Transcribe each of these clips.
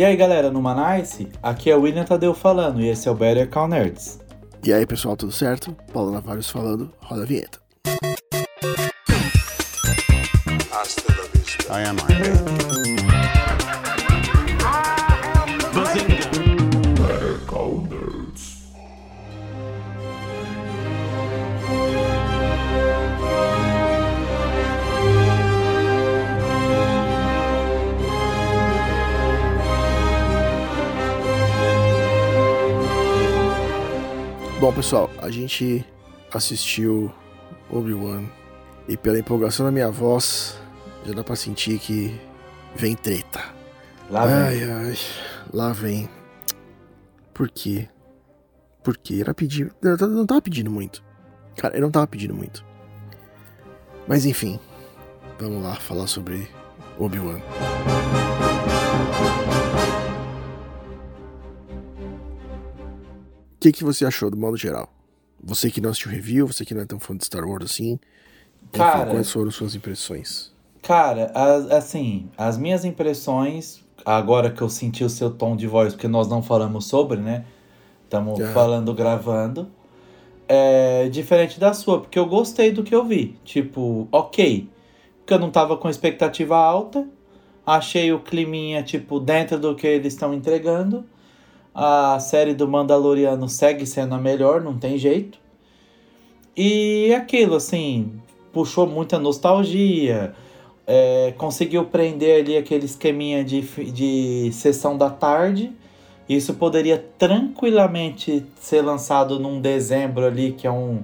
E aí galera, no Manice, aqui é o William Tadeu falando e esse é o Better Call Nerds. E aí pessoal, tudo certo? Paulo Navarros falando, roda a vinheta. I am Iron Bom pessoal, a gente assistiu Obi-Wan e pela empolgação da minha voz, já dá pra sentir que vem treta. Lá vem. Ai, ai, lá vem. Por quê? Por quê? Era pedir. Eu não tava pedindo muito. Cara, eu não tava pedindo muito. Mas enfim, vamos lá falar sobre Obi-Wan. Que, que você achou do modo geral? Você que não assistiu review, você que não é tão fã de Star Wars assim. Enfim, Cara- quais foram suas impressões? Cara, a- assim, as minhas impressões, agora que eu senti o seu tom de voz, porque nós não falamos sobre, né? Estamos Aham. falando, gravando. É diferente da sua, porque eu gostei do que eu vi. Tipo, ok. Porque eu não tava com expectativa alta. Achei o climinha, tipo, dentro do que eles estão entregando. A série do Mandaloriano segue sendo a melhor, não tem jeito. E aquilo, assim, puxou muita nostalgia. é, conseguiu prender ali aquele esqueminha de, de sessão da tarde. Isso poderia tranquilamente ser lançado num dezembro ali, que é um,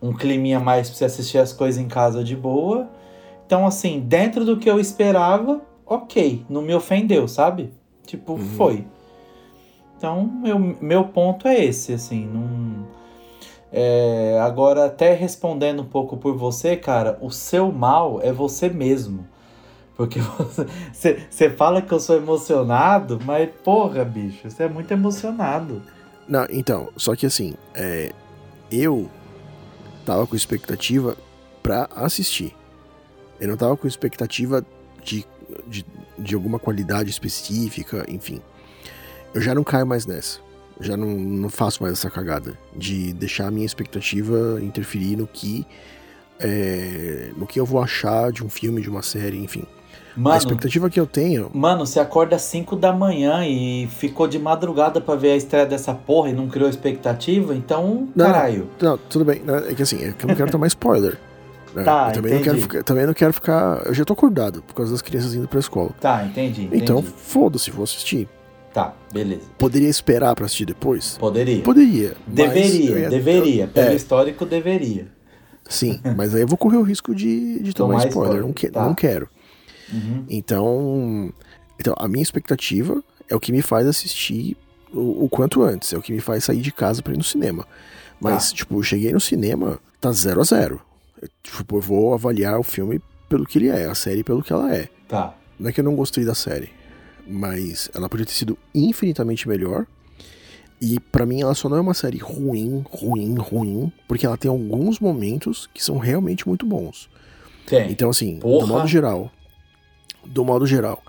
um climinha mais pra você assistir as coisas em casa de boa. Então, assim, dentro do que eu esperava, ok. Não me ofendeu, sabe? Tipo, foi. Então, meu, meu ponto é esse, assim, não... É, agora, até respondendo um pouco por você, cara, o seu mal é você mesmo. Porque você, você, fala que eu sou emocionado, mas porra, bicho, você é muito emocionado. Não, então, só que assim, é, eu tava com expectativa pra assistir. Eu não tava com expectativa de, de, de alguma qualidade específica, enfim. Eu já não caio mais nessa. Eu já não, não faço mais essa cagada de deixar a minha expectativa interferir no que é, no que eu vou achar de um filme, de uma série, enfim. A Mano, expectativa que eu tenho mano, você acorda às 5 da manhã e ficou de madrugada pra ver a estreia dessa porra e não criou expectativa, então, Não, caralho. Não, tudo bem. É que assim, é que eu não quero tomar spoiler. né? Tá, eu também não, quero entendi. também não quero ficar. Eu já tô acordado por causa das crianças indo pra escola. Tá, entendi, entendi. Então, foda-se, vou assistir. Tá, beleza. Poderia esperar pra assistir depois? Poderia. Poderia. Deveria, ia- deveria. Pelo É. histórico, deveria. Sim, mas aí eu vou correr o risco de, de tomar, Tomar spoiler. spoiler, Não, que- tá. não quero. Uhum. Então, então, a minha expectativa é o que me faz assistir o, o quanto antes. É o que me faz sair de casa pra ir no cinema. Mas, Tá. tipo, eu cheguei no cinema, tá zero a zero. Tipo, eu vou avaliar o filme pelo que ele é, a série pelo que ela é. Tá. Não é que eu não gostei da série, mas ela podia ter sido infinitamente melhor. E pra mim ela só não é uma série ruim, ruim, ruim, porque ela tem alguns momentos que são realmente muito bons. Tem. Então assim, Porra. do modo geral, do modo geral,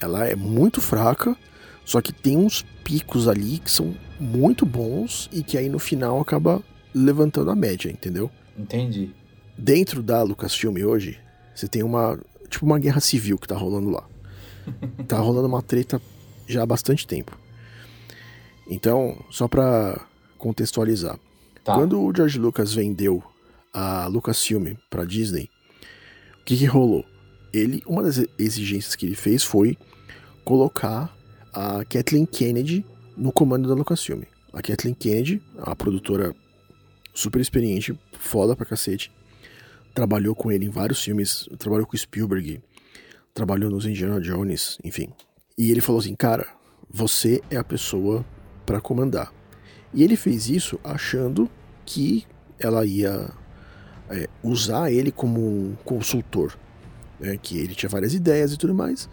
ela é muito fraca, só que tem uns picos ali que são muito bons e que aí no final acaba levantando a média, entendeu? Entendi. dentro da Lucasfilm hoje, você tem uma. Tipo uma guerra civil que tá rolando lá. tá rolando uma treta já há bastante tempo. Então, só pra contextualizar. Tá. Quando o George Lucas vendeu a Lucasfilm pra Disney, o que, que rolou? Ele, uma das exigências que ele fez foi colocar a Kathleen Kennedy no comando da Lucasfilm. A Kathleen Kennedy, a produtora super experiente, foda pra cacete, trabalhou com ele em vários filmes, trabalhou com o Spielberg, trabalhou nos Indiana Jones, enfim. E ele falou assim, cara, você é a pessoa pra comandar. E ele fez isso achando que ela ia é, usar ele como um consultor, né, que ele tinha várias ideias e tudo mais.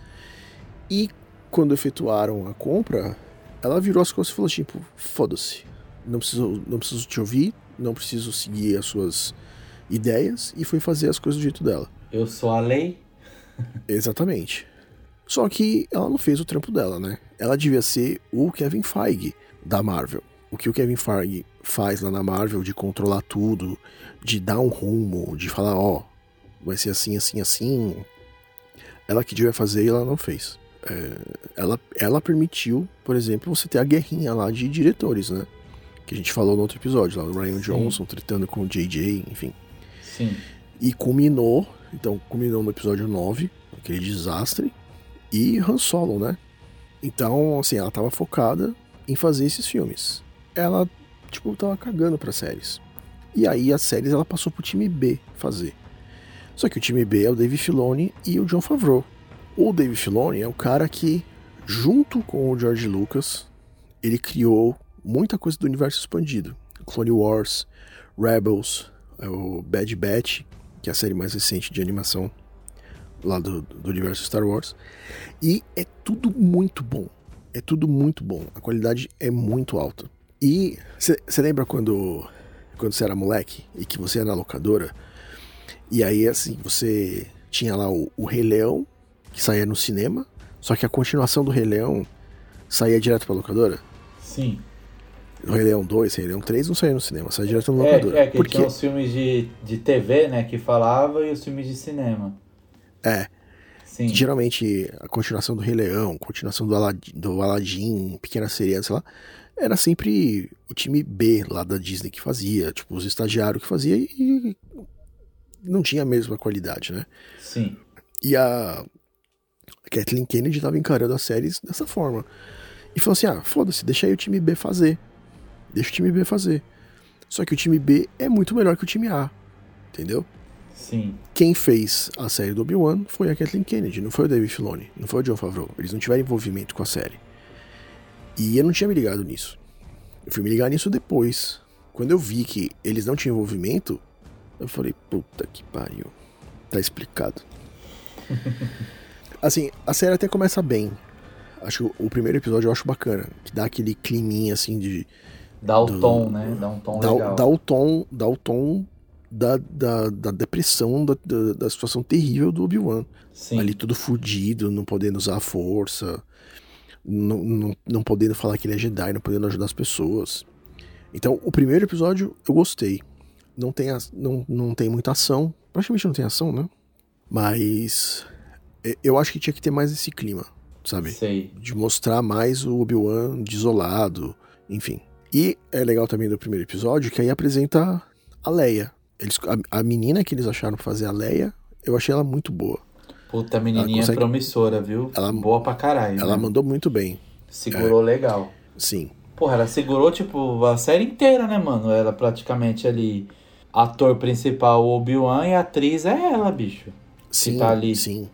E quando efetuaram a compra, ela virou as costas e falou tipo, foda-se, não preciso, não preciso te ouvir, não preciso seguir as suas ideias e foi fazer as coisas do jeito dela. Eu sou a lei. Exatamente. Só que ela não fez o trampo dela, né? Ela devia ser o Kevin Feige da Marvel. O que o Kevin Feige faz lá na Marvel de controlar tudo, de dar um rumo, de falar, ó, vai ser assim, assim, assim. Ela que devia fazer e ela não fez. É, ela, ela permitiu, por exemplo, você ter a guerrinha lá de diretores, né? Que a gente falou no outro episódio, lá, o Ryan Sim. Johnson tretando com o JJ, enfim. Sim. E culminou, então, culminou no episódio 9, aquele desastre, e Han Solo, né? Então, assim, ela tava focada em fazer esses filmes. Ela, tipo, tava cagando para séries. E aí as séries ela passou pro time B fazer. Só que o time B é o Dave Filoni e o John Favreau. O Dave Filoni é o cara que, junto com o George Lucas, ele criou muita coisa do universo expandido. Clone Wars, Rebels, é o Bad Batch, que é a série mais recente de animação lá do, do universo Star Wars. E é tudo muito bom. É tudo muito bom. A qualidade é muito alta. E você lembra quando, quando você era moleque e que você ia na locadora? E aí, assim, você tinha lá o, o Rei Leão, que saía no cinema, só que a continuação do Rei Leão saía direto pra locadora? Sim. O Rei Leão 2, Rei Leão 3 não saía no cinema, saía direto na locadora. É, é que Porque... tinha os filmes de, de TV, né, que falava, e os filmes de cinema. É. Sim. Geralmente a continuação do Rei Leão, continuação do Aladdin, do Aladdin Pequena Sereia, sei lá, era sempre o time B lá da Disney que fazia, tipo, os estagiários que fazia e não tinha a mesma qualidade, né? Sim. E a Kathleen Kennedy estava encarando as séries dessa forma. E falou assim: ah, foda-se, deixa aí o time B fazer. Deixa o time B fazer. Só que o time B é muito melhor que o time A. Entendeu? Sim. Quem fez a série do Obi-Wan foi a Kathleen Kennedy, não foi o David Filoni, não foi o John Favreau. Eles não tiveram envolvimento com a série. E eu não tinha me ligado nisso. Eu fui me ligar nisso depois. Quando eu vi que eles não tinham envolvimento, eu falei, puta que pariu. Tá explicado. assim, a série até começa bem. Acho que o primeiro episódio eu acho bacana. Que dá aquele climinha assim de. Dá o do, tom, né? Dá um tom dá, legal. Dá o tom, dá o tom da, da, da depressão, da, da, da, situação terrível do Obi-Wan. Ali tudo fudido, não podendo usar a força, não, não, não podendo falar que ele é Jedi, não podendo ajudar as pessoas. Então, o primeiro episódio eu gostei. Não tem, não, não tem muita ação, praticamente não tem ação, né? Mas eu acho que tinha que ter mais esse clima, sabe? Sei. De mostrar mais o Obi-Wan desolado, enfim. E é legal também do primeiro episódio que aí apresenta a Leia, eles, a, a, menina que eles acharam pra fazer a Leia, eu achei ela muito boa. Puta, a menininha consegue... promissora, viu? Ela, boa pra caralho. Ela né? mandou muito bem. Segurou é. legal. Sim. Porra, ela segurou, tipo, a série inteira, né, mano? Ela praticamente ali. Ator principal, Obi-Wan, e atriz é ela, bicho. Sim, tá ali. sim.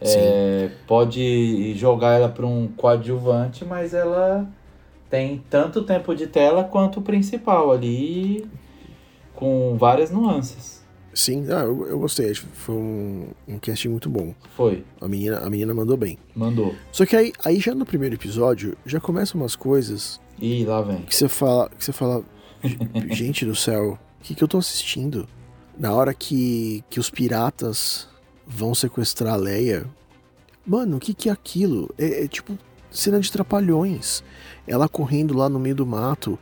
É, pode jogar ela pra um coadjuvante, mas ela tem tanto tempo de tela quanto o principal ali com várias nuances. Sim, ah, eu, eu gostei. Foi um, um casting muito bom. Foi. A menina, a menina mandou bem. Mandou. Só que aí, aí já no primeiro episódio, já começam umas coisas. Ih, lá vem. Que você fala. Que você fala. gente do céu, o que, que eu tô assistindo? Na hora que, que os piratas vão sequestrar a Leia. Mano, o que, que é aquilo? É, é tipo cena de trapalhões. Ela correndo lá no meio do mato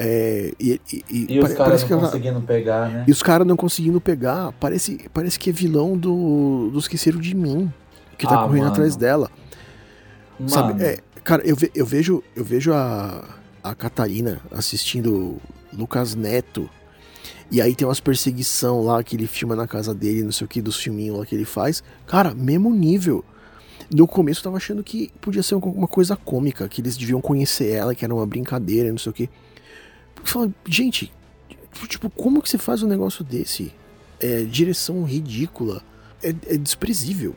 é, e, e, e, os caras não conseguindo ela, pegar, né? E os caras não conseguindo pegar. Parece, parece que é vilão do, do Esqueceram de Mim. Que tá ah, correndo mano. atrás dela. Mano. Sabe? É, cara, eu, ve, eu vejo, eu vejo a, a Catarina assistindo Lucas Neto. E aí tem umas perseguição lá que ele filma na casa dele, não sei o que, dos filminhos lá que ele faz. Cara, mesmo nível. No começo eu tava achando que podia ser alguma coisa cômica, que eles deviam conhecer ela, que era uma brincadeira, não sei o que. Fala, gente, tipo, como que você faz um negócio desse? É, direção ridícula. É, é desprezível.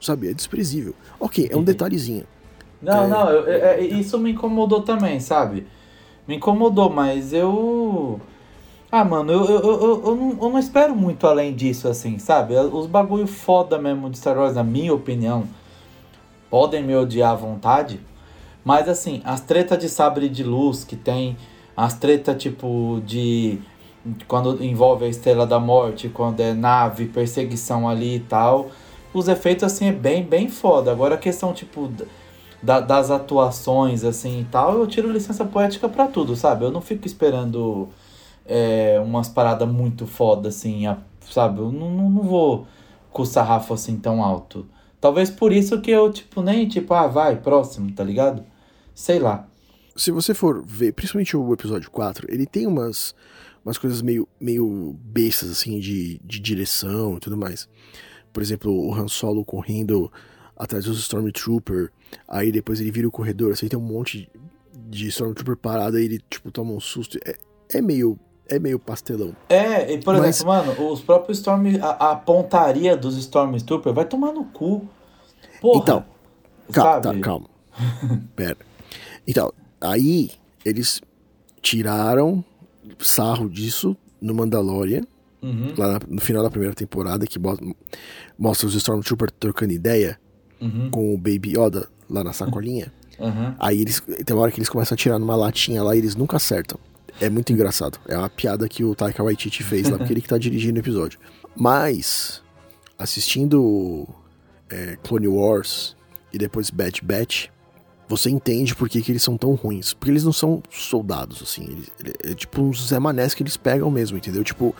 Sabe? É desprezível. Ok, é um detalhezinho. Não, é... não, eu, é, é, isso me incomodou também, sabe? Me incomodou, mas eu. Ah, mano, eu, eu, eu, eu, não, eu não espero muito além disso, assim, sabe? Os bagulho foda mesmo de Star Wars, na minha opinião, podem me odiar à vontade, mas assim, as tretas de sabre de luz que tem as tretas, tipo, de. Quando envolve a Estrela da Morte, quando é nave, perseguição ali e tal. os efeitos, assim, é bem, bem foda. Agora a questão, tipo, da, das atuações, assim, e tal, eu tiro licença poética para tudo, sabe? Eu não fico esperando é, umas paradas muito foda, assim, a, sabe? Eu não, não, não vou com o sarrafo, assim, tão alto. Talvez por isso que eu, tipo, nem, tipo, ah, vai, próximo, tá ligado? Sei lá. Se você for ver, principalmente o episódio 4, ele tem umas, umas coisas meio, meio bestas, assim, de, de direção e tudo mais. Por exemplo, o Han Solo correndo atrás dos Stormtrooper, aí depois ele vira o corredor, assim, tem um monte de Stormtrooper parado, aí ele, tipo, toma um susto. É, é meio é meio pastelão. É, e por Mas... exemplo, mano, os próprios Storm. A, a pontaria dos Stormtrooper vai tomar no cu. Porra, então, calma, tá, calma. Pera. Então, aí eles tiraram sarro disso no Mandalorian, uhum. lá no final da primeira temporada, que mostra os Stormtroopers trocando ideia uhum. com o Baby Yoda lá na sacolinha. Uhum. Aí eles. Tem uma hora que eles começam a tirar numa latinha lá e eles nunca acertam. É muito engraçado. É uma piada que o Taika Waititi fez lá, porque ele que tá dirigindo o episódio. Mas, assistindo é, Clone Wars e depois Bad Batch, você entende por que, que eles são tão ruins. Porque eles não são soldados, assim. Eles, é tipo uns Zé Manés que eles pegam mesmo, entendeu? Tipo,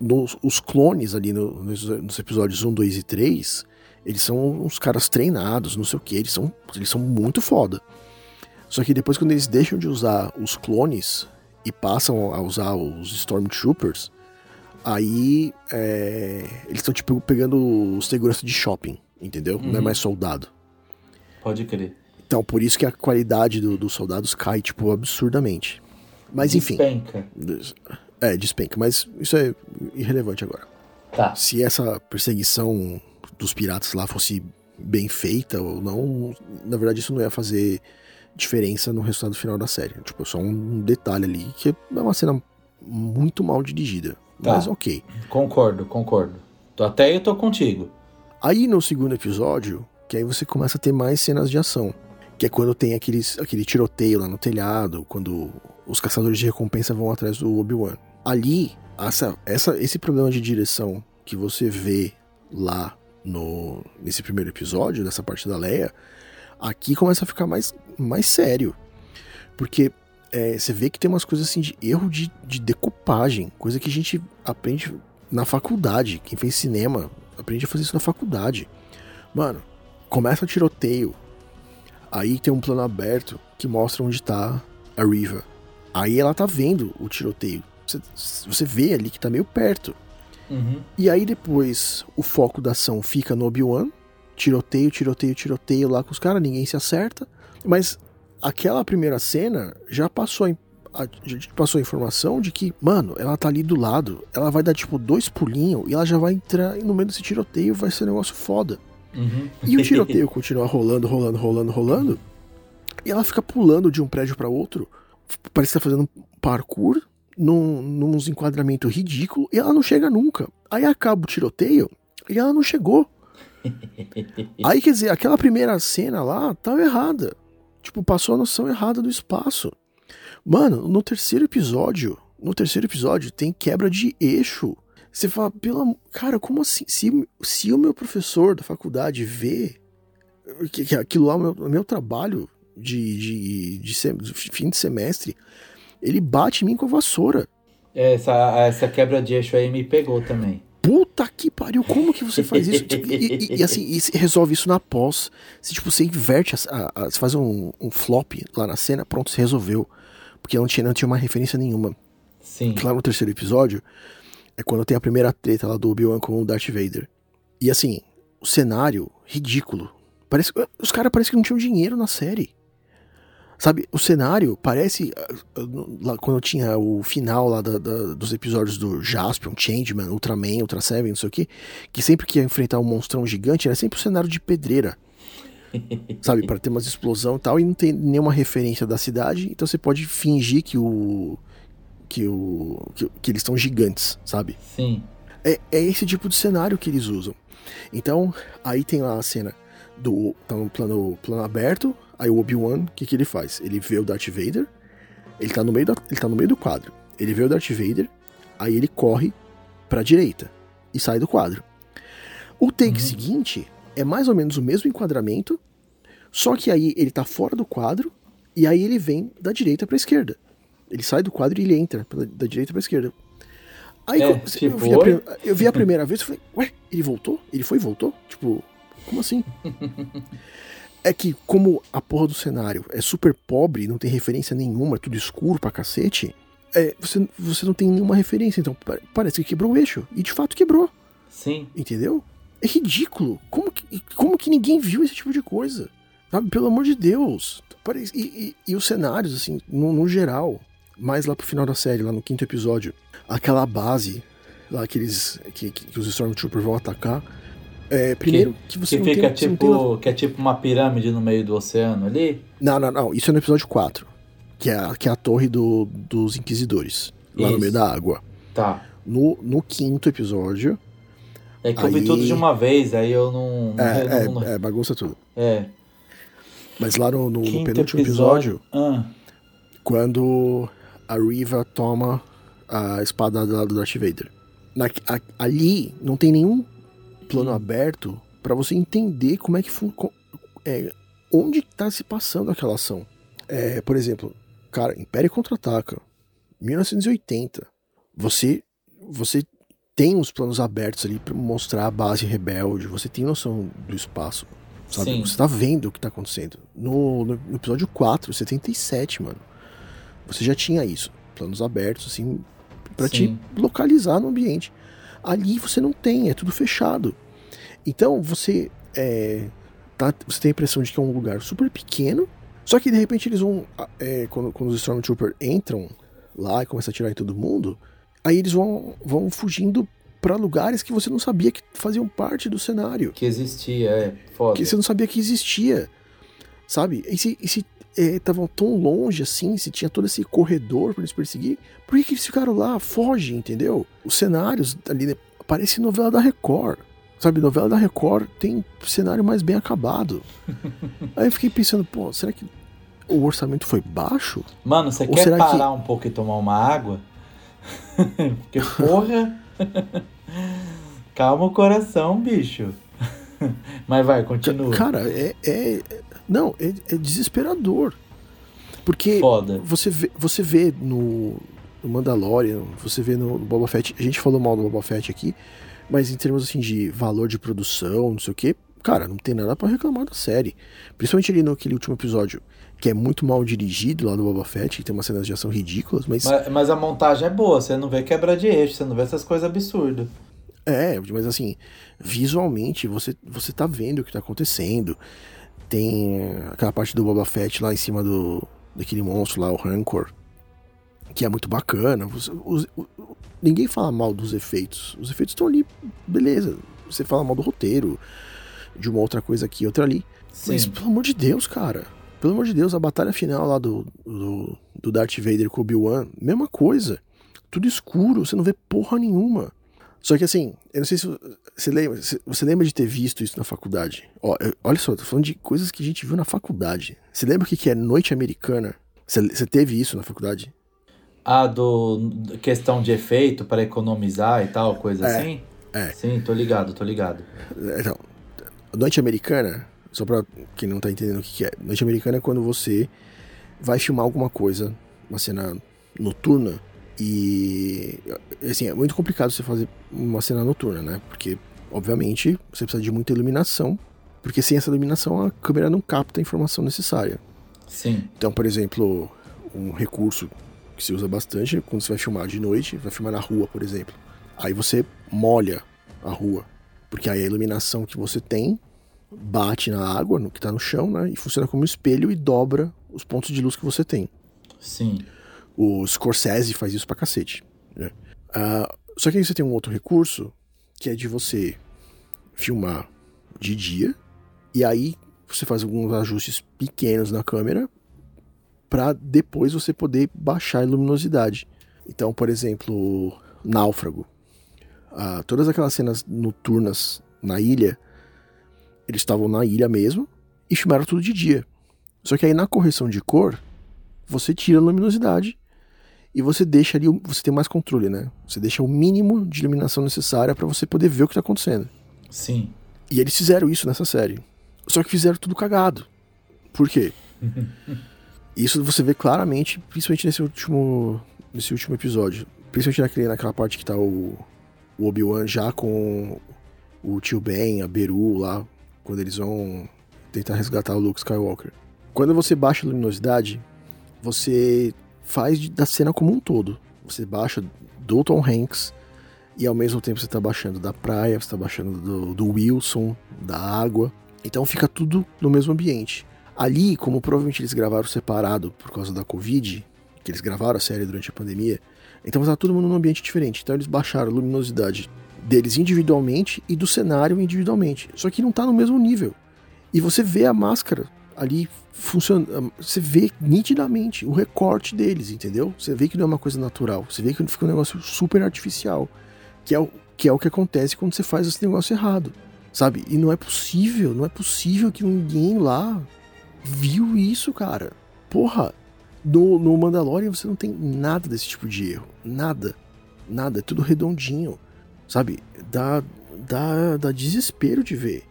nos, os clones ali no, nos, nos, episódios 1, 2 e 3, eles são uns caras treinados, não sei o que. Eles são, eles são muito foda. Só que depois, quando eles deixam de usar os clones e passam a usar os Stormtroopers, aí é, eles estão tipo pegando segurança de shopping, entendeu? Uhum. Não é uhum. mais soldado. Pode crer. Então, por isso que a qualidade do, dos soldados cai, tipo, absurdamente. Mas despenca. enfim. É, despenca. Mas isso é irrelevante agora. Tá. Se essa perseguição dos piratas lá fosse bem feita ou não, na verdade isso não ia fazer diferença no resultado final da série. Tipo, só um detalhe ali que é uma cena muito mal dirigida. Tá. Mas ok. Concordo, concordo. Até eu tô contigo. Aí no segundo episódio, que aí você começa a ter mais cenas de ação. Que é quando tem aqueles, aquele tiroteio lá no telhado, quando os caçadores de recompensa vão atrás do Obi-Wan. Ali, essa, essa, esse problema de direção que você vê lá no, nesse primeiro episódio, dessa parte da Leia, Aqui começa a ficar mais, mais sério. Porque é, você vê que tem umas coisas assim de erro de, de decupagem, coisa que a gente aprende na faculdade. Quem fez cinema aprende a fazer isso na faculdade. Mano, começa o tiroteio. Aí tem um plano aberto que mostra onde tá a Riva. Aí ela tá vendo o tiroteio. Você, você vê ali que tá meio perto. Uhum. E aí depois o foco da ação fica no Obi-Wan tiroteio, tiroteio, tiroteio lá com os caras, ninguém se acerta. Mas aquela primeira cena já passou a, a, já passou a informação de que, mano, ela tá ali do lado, ela vai dar tipo dois pulinhos e ela já vai entrar no meio desse tiroteio, vai ser um negócio foda. Uhum. E o tiroteio continua rolando, rolando, rolando, rolando. E ela fica pulando de um prédio para outro. Parece que tá fazendo um parkour num, num enquadramento ridículo e ela não chega nunca. Aí acaba o tiroteio e ela não chegou. Aí, quer dizer, aquela primeira cena lá tava errada. Tipo, passou a noção errada do espaço. Mano, no terceiro episódio, no terceiro episódio tem quebra de eixo. Você fala, pela. Cara, como assim? Se, se o meu professor da faculdade vê que, que aquilo lá é o meu, meu trabalho de, de, de, de, fim de semestre, ele bate em mim com a vassoura. Essa, essa quebra de eixo aí me pegou também. Puta que pariu, como que você faz isso? Tipo, e, e, e, assim, e resolve isso na pós. Se tipo, você inverte, a, a, a, você faz um, um, flop lá na cena, pronto, você resolveu. Porque não tinha, não tinha uma referência nenhuma. Sim. Claro, no terceiro episódio, é quando tem a primeira treta lá do Obi-Wan com o Darth Vader. E assim, o cenário, ridículo. Parece, os caras parecem que não tinham dinheiro na série. Sabe, o cenário parece. Ah, lá, quando tinha o final lá da, da, dos episódios do Jaspion, Changeman, Ultraman, Ultra Seven, não sei o que, que sempre que ia enfrentar um monstrão gigante era sempre o um cenário de pedreira. sabe, para ter umas explosão e tal, e não tem nenhuma referência da cidade, então você pode fingir que o. que o. que, que eles estão gigantes, sabe? Sim. É, é esse tipo de cenário que eles usam. Então, aí tem lá a cena do. tá no plano, plano aberto, Aí o Obi-Wan, o que, que ele faz? Ele vê o Darth Vader, ele tá, no meio da, ele tá no meio do quadro. Ele vê o Darth Vader, aí ele corre pra direita e sai do quadro. O take seguinte é mais ou menos o mesmo enquadramento, só que aí ele tá fora do quadro e aí ele vem da direita pra esquerda. Ele sai do quadro e ele entra pela- da direita pra esquerda. Aí É, quando- tipo, eu, vi a, eu vi a primeira vez e falei, ué, ele voltou? Ele foi e voltou? Tipo, como assim? é que como a porra do cenário é super pobre, não tem referência nenhuma, é tudo escuro pra cacete, é, você, você não tem nenhuma referência, então pa- parece que quebrou o eixo. E de fato quebrou. Sim. Entendeu? É ridículo. Como que, como que ninguém viu esse tipo de coisa? Sabe? Pelo amor de Deus. E, e- e os cenários, assim, no, no geral, mais lá pro final da série, lá no quinto episódio, aquela base, lá que eles. que, que- que os Stormtroopers vão atacar. É, primeiro que, você Que fica tem, você tipo. Que é tipo uma pirâmide no meio do oceano ali. Não, não, não. Isso é no episódio 4. Que é, a- que é a torre do- dos Inquisidores. Lá no Isso. meio da água. Tá. No, no quinto episódio. É que eu vi Aí- tudo de uma vez, aí eu não. É, eu não- é, é, bagunça tudo. é. Mas lá no, no- no penúltimo episódio, Ah, quando a Riva toma a espada lá do Darth Vader. Na- a- ali não tem nenhum plano aberto pra você entender como é que é, onde tá se passando aquela ação. É, por exemplo, cara, Império contra-ataca, 1980. Você você tem os planos abertos ali pra mostrar a base rebelde, você tem noção do espaço, sabe? Sim. Você tá vendo o que tá acontecendo. No, no, no episódio 4, 77, mano, você já tinha isso, planos abertos assim pra te localizar no ambiente. Ali você não tem, é tudo fechado. Então você é, tá, você tem a impressão de que é um lugar super pequeno, só que de repente eles vão, é, quando, quando os Stormtroopers entram lá e começam a atirar em todo mundo, aí eles vão, vão fugindo pra lugares que você não sabia que faziam parte do cenário que existia, é. Foda. que você não sabia que existia, sabe? E se, e se estavam tão longe assim, se tinha todo esse corredor pra eles perseguir, por que, que eles ficaram lá? Foge, entendeu? Os cenários ali, né, parece novela da Record. Sabe, novela da Record tem cenário mais bem acabado. Aí eu fiquei pensando, pô, será que o orçamento foi baixo? Mano, você Ou quer será que- parar um pouco e tomar uma água? Porque, porra. Calma o coração, bicho. Mas vai, continua. Cara, é. é- não, é, é desesperador. Porque Foda. você vê, você vê no, no Mandalorian, você vê no, no Boba Fett, a gente falou mal do Boba Fett aqui, mas em termos assim de valor de produção, não sei o que, cara, não tem nada pra reclamar da série. Principalmente ali naquele último episódio, que é muito mal dirigido lá do Boba Fett, que tem umas cenas de ação ridículas, mas, Mas, mas a montagem é boa, você não vê quebra de eixo, você não vê essas coisas absurdas. é, mas assim, visualmente você, você tá vendo o que tá acontecendo. Tem aquela parte do Boba Fett lá em cima do daquele monstro lá, o Rancor, que é muito bacana. Os- o- o- ninguém fala mal dos efeitos. Os efeitos estão ali, beleza. Você fala mal do roteiro, de uma outra coisa aqui, outra ali. Mas Sim. pelo amor de Deus, cara. Pelo amor de Deus, a batalha final lá do, do, do Darth Vader com o Obi-Wan, mesma coisa. Tudo escuro, você não vê porra nenhuma. Só que assim, eu não sei se você lembra, você lembra de ter visto isso na faculdade. Ó, eu- olha só, eu tô falando de coisas que a gente viu na faculdade. Você lembra o que que é noite americana? Você, você teve isso na faculdade? Ah, do questão de efeito para economizar e tal, coisa É, assim? é. Sim, tô ligado, tô ligado. Então, noite americana, só pra quem não tá entendendo o que que é. Noite americana é quando você vai filmar alguma coisa, uma cena noturna, e assim, é muito complicado você fazer uma cena noturna, né? Porque, obviamente, você precisa de muita iluminação, porque sem essa iluminação a câmera não capta a informação necessária. Sim, Então, por exemplo, um recurso que se usa bastante quando você vai filmar de noite, vai filmar na rua, por exemplo. Aí você molha a rua, porque aí a iluminação que você tem bate na água, no que tá no chão, né? E funciona como espelho e dobra os pontos de luz que você tem. sim. O Scorsese faz isso pra cacete. né? Ah, só que aí você tem um outro recurso, que é de você filmar de dia, e aí você faz alguns ajustes pequenos na câmera, pra depois você poder baixar a luminosidade. Então, por exemplo, Náufrago. Ah, todas aquelas cenas noturnas na ilha, eles estavam na ilha mesmo, e filmaram tudo de dia. Só que aí na correção de cor, você tira a luminosidade e você deixa ali, você tem mais controle, né? Você deixa o mínimo de iluminação necessária para você poder ver o que tá acontecendo. Sim. E eles fizeram isso nessa série. Só que fizeram tudo cagado. Por quê? isso você vê claramente, principalmente nesse último, nesse último episódio. Principalmente naquele, naquela parte que tá o, o Obi-Wan já com o tio Ben, a Beru lá, quando eles vão tentar resgatar o Luke Skywalker. Quando você baixa a luminosidade, você faz da cena como um todo. Você baixa do Tom Hanks e ao mesmo tempo você está baixando da praia, você está baixando do, do Wilson, da água. Então fica tudo no mesmo ambiente. Ali, como provavelmente eles gravaram separado por causa da Covid, que eles gravaram a série durante a pandemia, então está todo mundo num ambiente diferente. Então eles baixaram a luminosidade deles individualmente e do cenário individualmente. Só que não está no mesmo nível. E você vê a máscara ali funcionando. Você vê nitidamente o recorte deles, entendeu? Você vê que não é uma coisa natural. Você vê que fica um negócio super artificial. Que é o que, é o que acontece quando você faz esse negócio errado. Sabe? E não é possível, não é possível que ninguém lá viu isso, cara. Porra, no, no Mandalorian você não tem nada desse tipo de erro. Nada. Nada. É tudo redondinho. Sabe? Dá, dá, dá desespero de ver.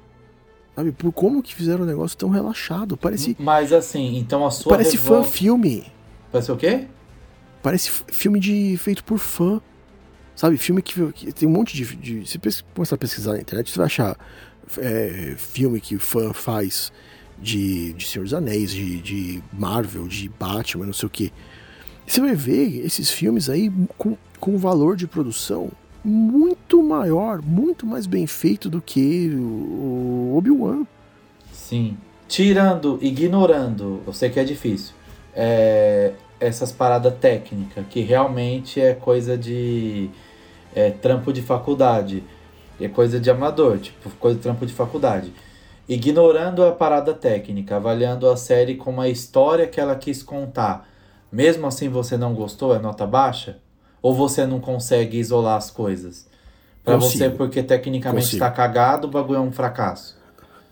Sabe? Por como que fizeram um negócio tão relaxado. Parece. Mas assim, então a sua. Parece revolta... fã-filme. Parece o quê? Parece filme de feito por fã. Sabe? Filme que, que tem um monte de. de se começar a pesquisar na internet, você vai achar é, filme que fã faz de, de Senhor dos Anéis, de, de Marvel, de Batman, não sei o que. Você vai ver esses filmes aí com, com valor de produção muito maior, muito mais bem feito do que o Obi-Wan. Sim. Tirando, ignorando, eu sei que é difícil, é, essas paradas técnicas, que realmente é coisa de é, trampo de faculdade, é coisa de amador, tipo, coisa de trampo de faculdade. Ignorando a parada técnica, avaliando a série como a história que ela quis contar, mesmo assim você não gostou, é nota baixa? Ou você não consegue isolar as coisas? Para você, porque tecnicamente Consigo. tá cagado, o bagulho é um fracasso.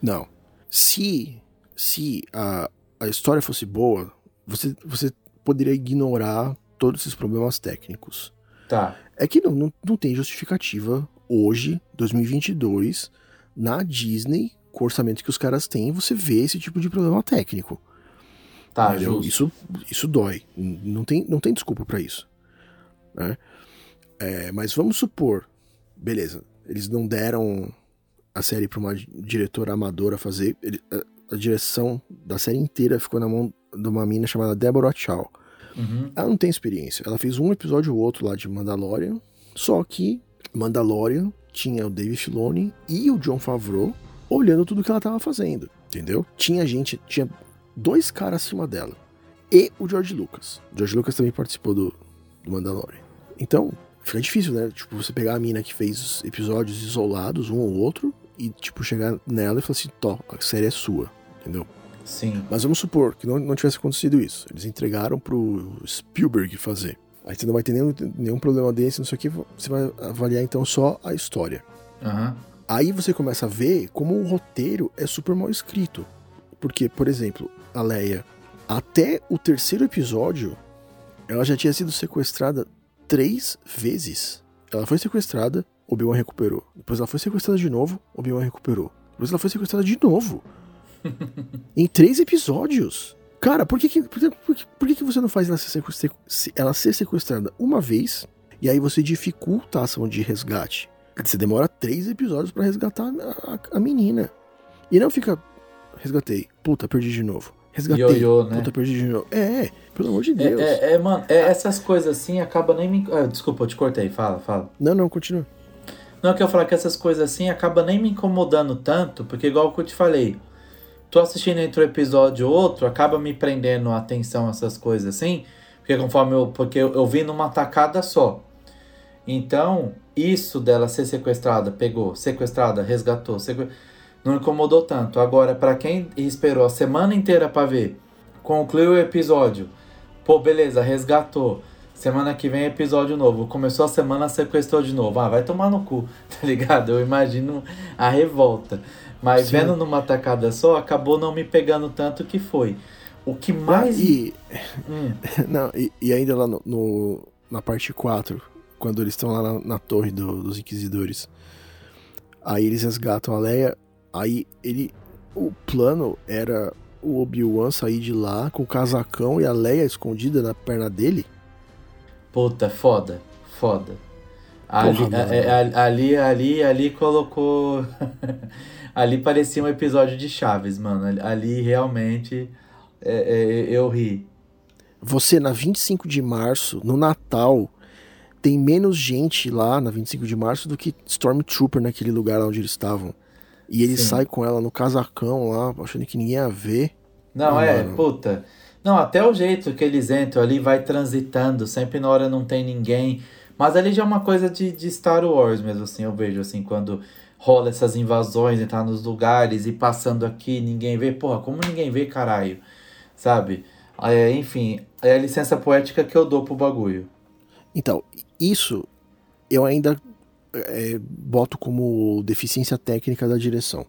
Não. Se, se a, a história fosse boa, você, você poderia ignorar todos esses problemas técnicos. Tá. É que não, não, não tem justificativa hoje, 2022, na Disney, com o orçamento que os caras têm, você vê esse tipo de problema técnico. Tá. Isso, isso dói. Não tem, não tem desculpa para isso. Né? É, mas vamos supor, beleza, eles não deram a série para uma diretora amadora fazer. Ele, a, a, direção da série inteira ficou na mão de uma mina chamada Deborah Chow. Uhum. Ela não tem experiência. Ela fez um episódio ou outro lá de Mandalorian, só que Mandalorian tinha o Dave Filoni e o John Favreau olhando tudo que ela estava fazendo, entendeu? Tinha gente, tinha dois caras acima dela e o George Lucas. O George Lucas também participou do, do Mandalorian. Então, fica difícil, né? Tipo, você pegar a mina que fez episódios isolados, um ou outro, e, tipo, chegar nela e falar assim, Tó, a série é sua, entendeu? Sim. Mas vamos supor que não, não tivesse acontecido isso. Eles entregaram pro Spielberg fazer. Aí você não vai ter nenhum, nenhum problema desse, não sei o que. Você vai avaliar então só a história. Uhum. Aí você começa a ver como o roteiro é super mal escrito. Porque, por exemplo, a Leia, até o terceiro episódio, ela já tinha sido sequestrada três vezes. Ela foi sequestrada, Obi-Wan recuperou. Depois ela foi sequestrada de novo, Obi-Wan recuperou. Depois ela foi sequestrada de novo. em três episódios. Cara, por que, que, por, que, por que, que você não faz ela ser, ela ser sequestrada uma vez e aí você dificulta a ação de resgate? Você demora três episódios para resgatar a, a, a menina. E não fica. Resgatei. Puta, perdi de novo. Resgatei. Ioiô, né? Puta, perdi de novo. É, pelo amor de é, Deus. É, é, é mano, é, essas coisas assim acaba nem me. Ah, desculpa, eu te cortei. Fala, fala. Não, não, continua. Não, que eu falar que essas coisas assim acaba nem me incomodando tanto, porque igual que eu te falei, tô assistindo entre um episódio ou outro, acaba me prendendo a atenção essas coisas assim, porque conforme eu. Porque eu, eu vi numa tacada só. Então, isso dela ser sequestrada, pegou, sequestrada, resgatou, sequ não incomodou tanto. Agora, para quem esperou a semana inteira para ver, concluiu o episódio, pô, beleza, resgatou. Semana que vem episódio novo. Começou a semana, sequestrou de novo. Ah, vai tomar no cu, tá ligado? Eu imagino a revolta. Mas Sim. vendo numa tacada só, acabou não me pegando tanto que foi. O que mais. E, hum. não, e, e, ainda lá no, no, na parte 4, quando eles estão lá na, na torre do, dos Inquisidores Aí eles resgatam a Leia. Aí ele. O plano era o Obi-Wan sair de lá com o casacão e a Leia escondida na perna dele. Puta, foda. Foda. Ali, Porra, é, é, ali, ali, ali colocou. ali parecia um episódio de Chaves, mano. Ali, ali realmente é, é, eu ri. Você, na 25 de março, no Natal, tem menos gente lá na 25 de março do que Stormtrooper naquele lugar onde eles estavam. E ele Sim. sai com ela no casacão lá, achando que ninguém ia ver. Não, Ah, é, mano. puta. Não, até o jeito que eles entram ali, vai transitando, sempre na hora não tem ninguém. Mas ali já é uma coisa de, de Star Wars mesmo, assim, eu vejo, assim, quando rola essas invasões, entrar nos lugares e passando aqui, ninguém vê. Porra, como ninguém vê, caralho? Sabe? É, enfim, é a licença poética que eu dou pro bagulho. Então, isso eu ainda é, boto como deficiência técnica da direção.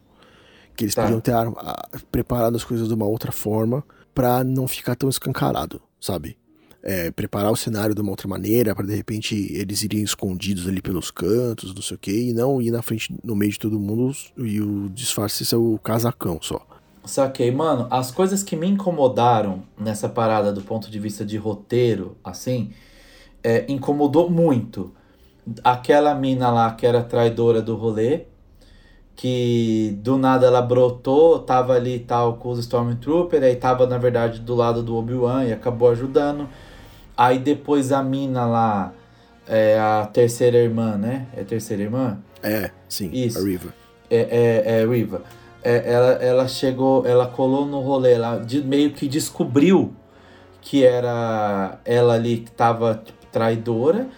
Que eles Tá. podiam ter a- preparado as coisas de uma outra forma pra não ficar tão escancarado, sabe? É, preparar o cenário de uma outra maneira, pra de repente eles irem escondidos ali pelos cantos, não sei o que, e não ir na frente, no meio de todo mundo e o disfarce ser o casacão só. Saquei, mano, as coisas que me incomodaram nessa parada do ponto de vista de roteiro, assim, é, incomodou muito. Aquela mina lá que era traidora do rolê, que do nada ela brotou, tava ali tal com os Stormtrooper, aí tava na verdade do lado do Obi-Wan e acabou ajudando. Aí depois a mina lá, é a terceira irmã, né? É a terceira irmã? É, sim, Isso. a Riva. é, é, é Riva. É, ela, ela chegou, ela colou no rolê, ela de- meio que descobriu que era ela ali que tava tipo, traidora.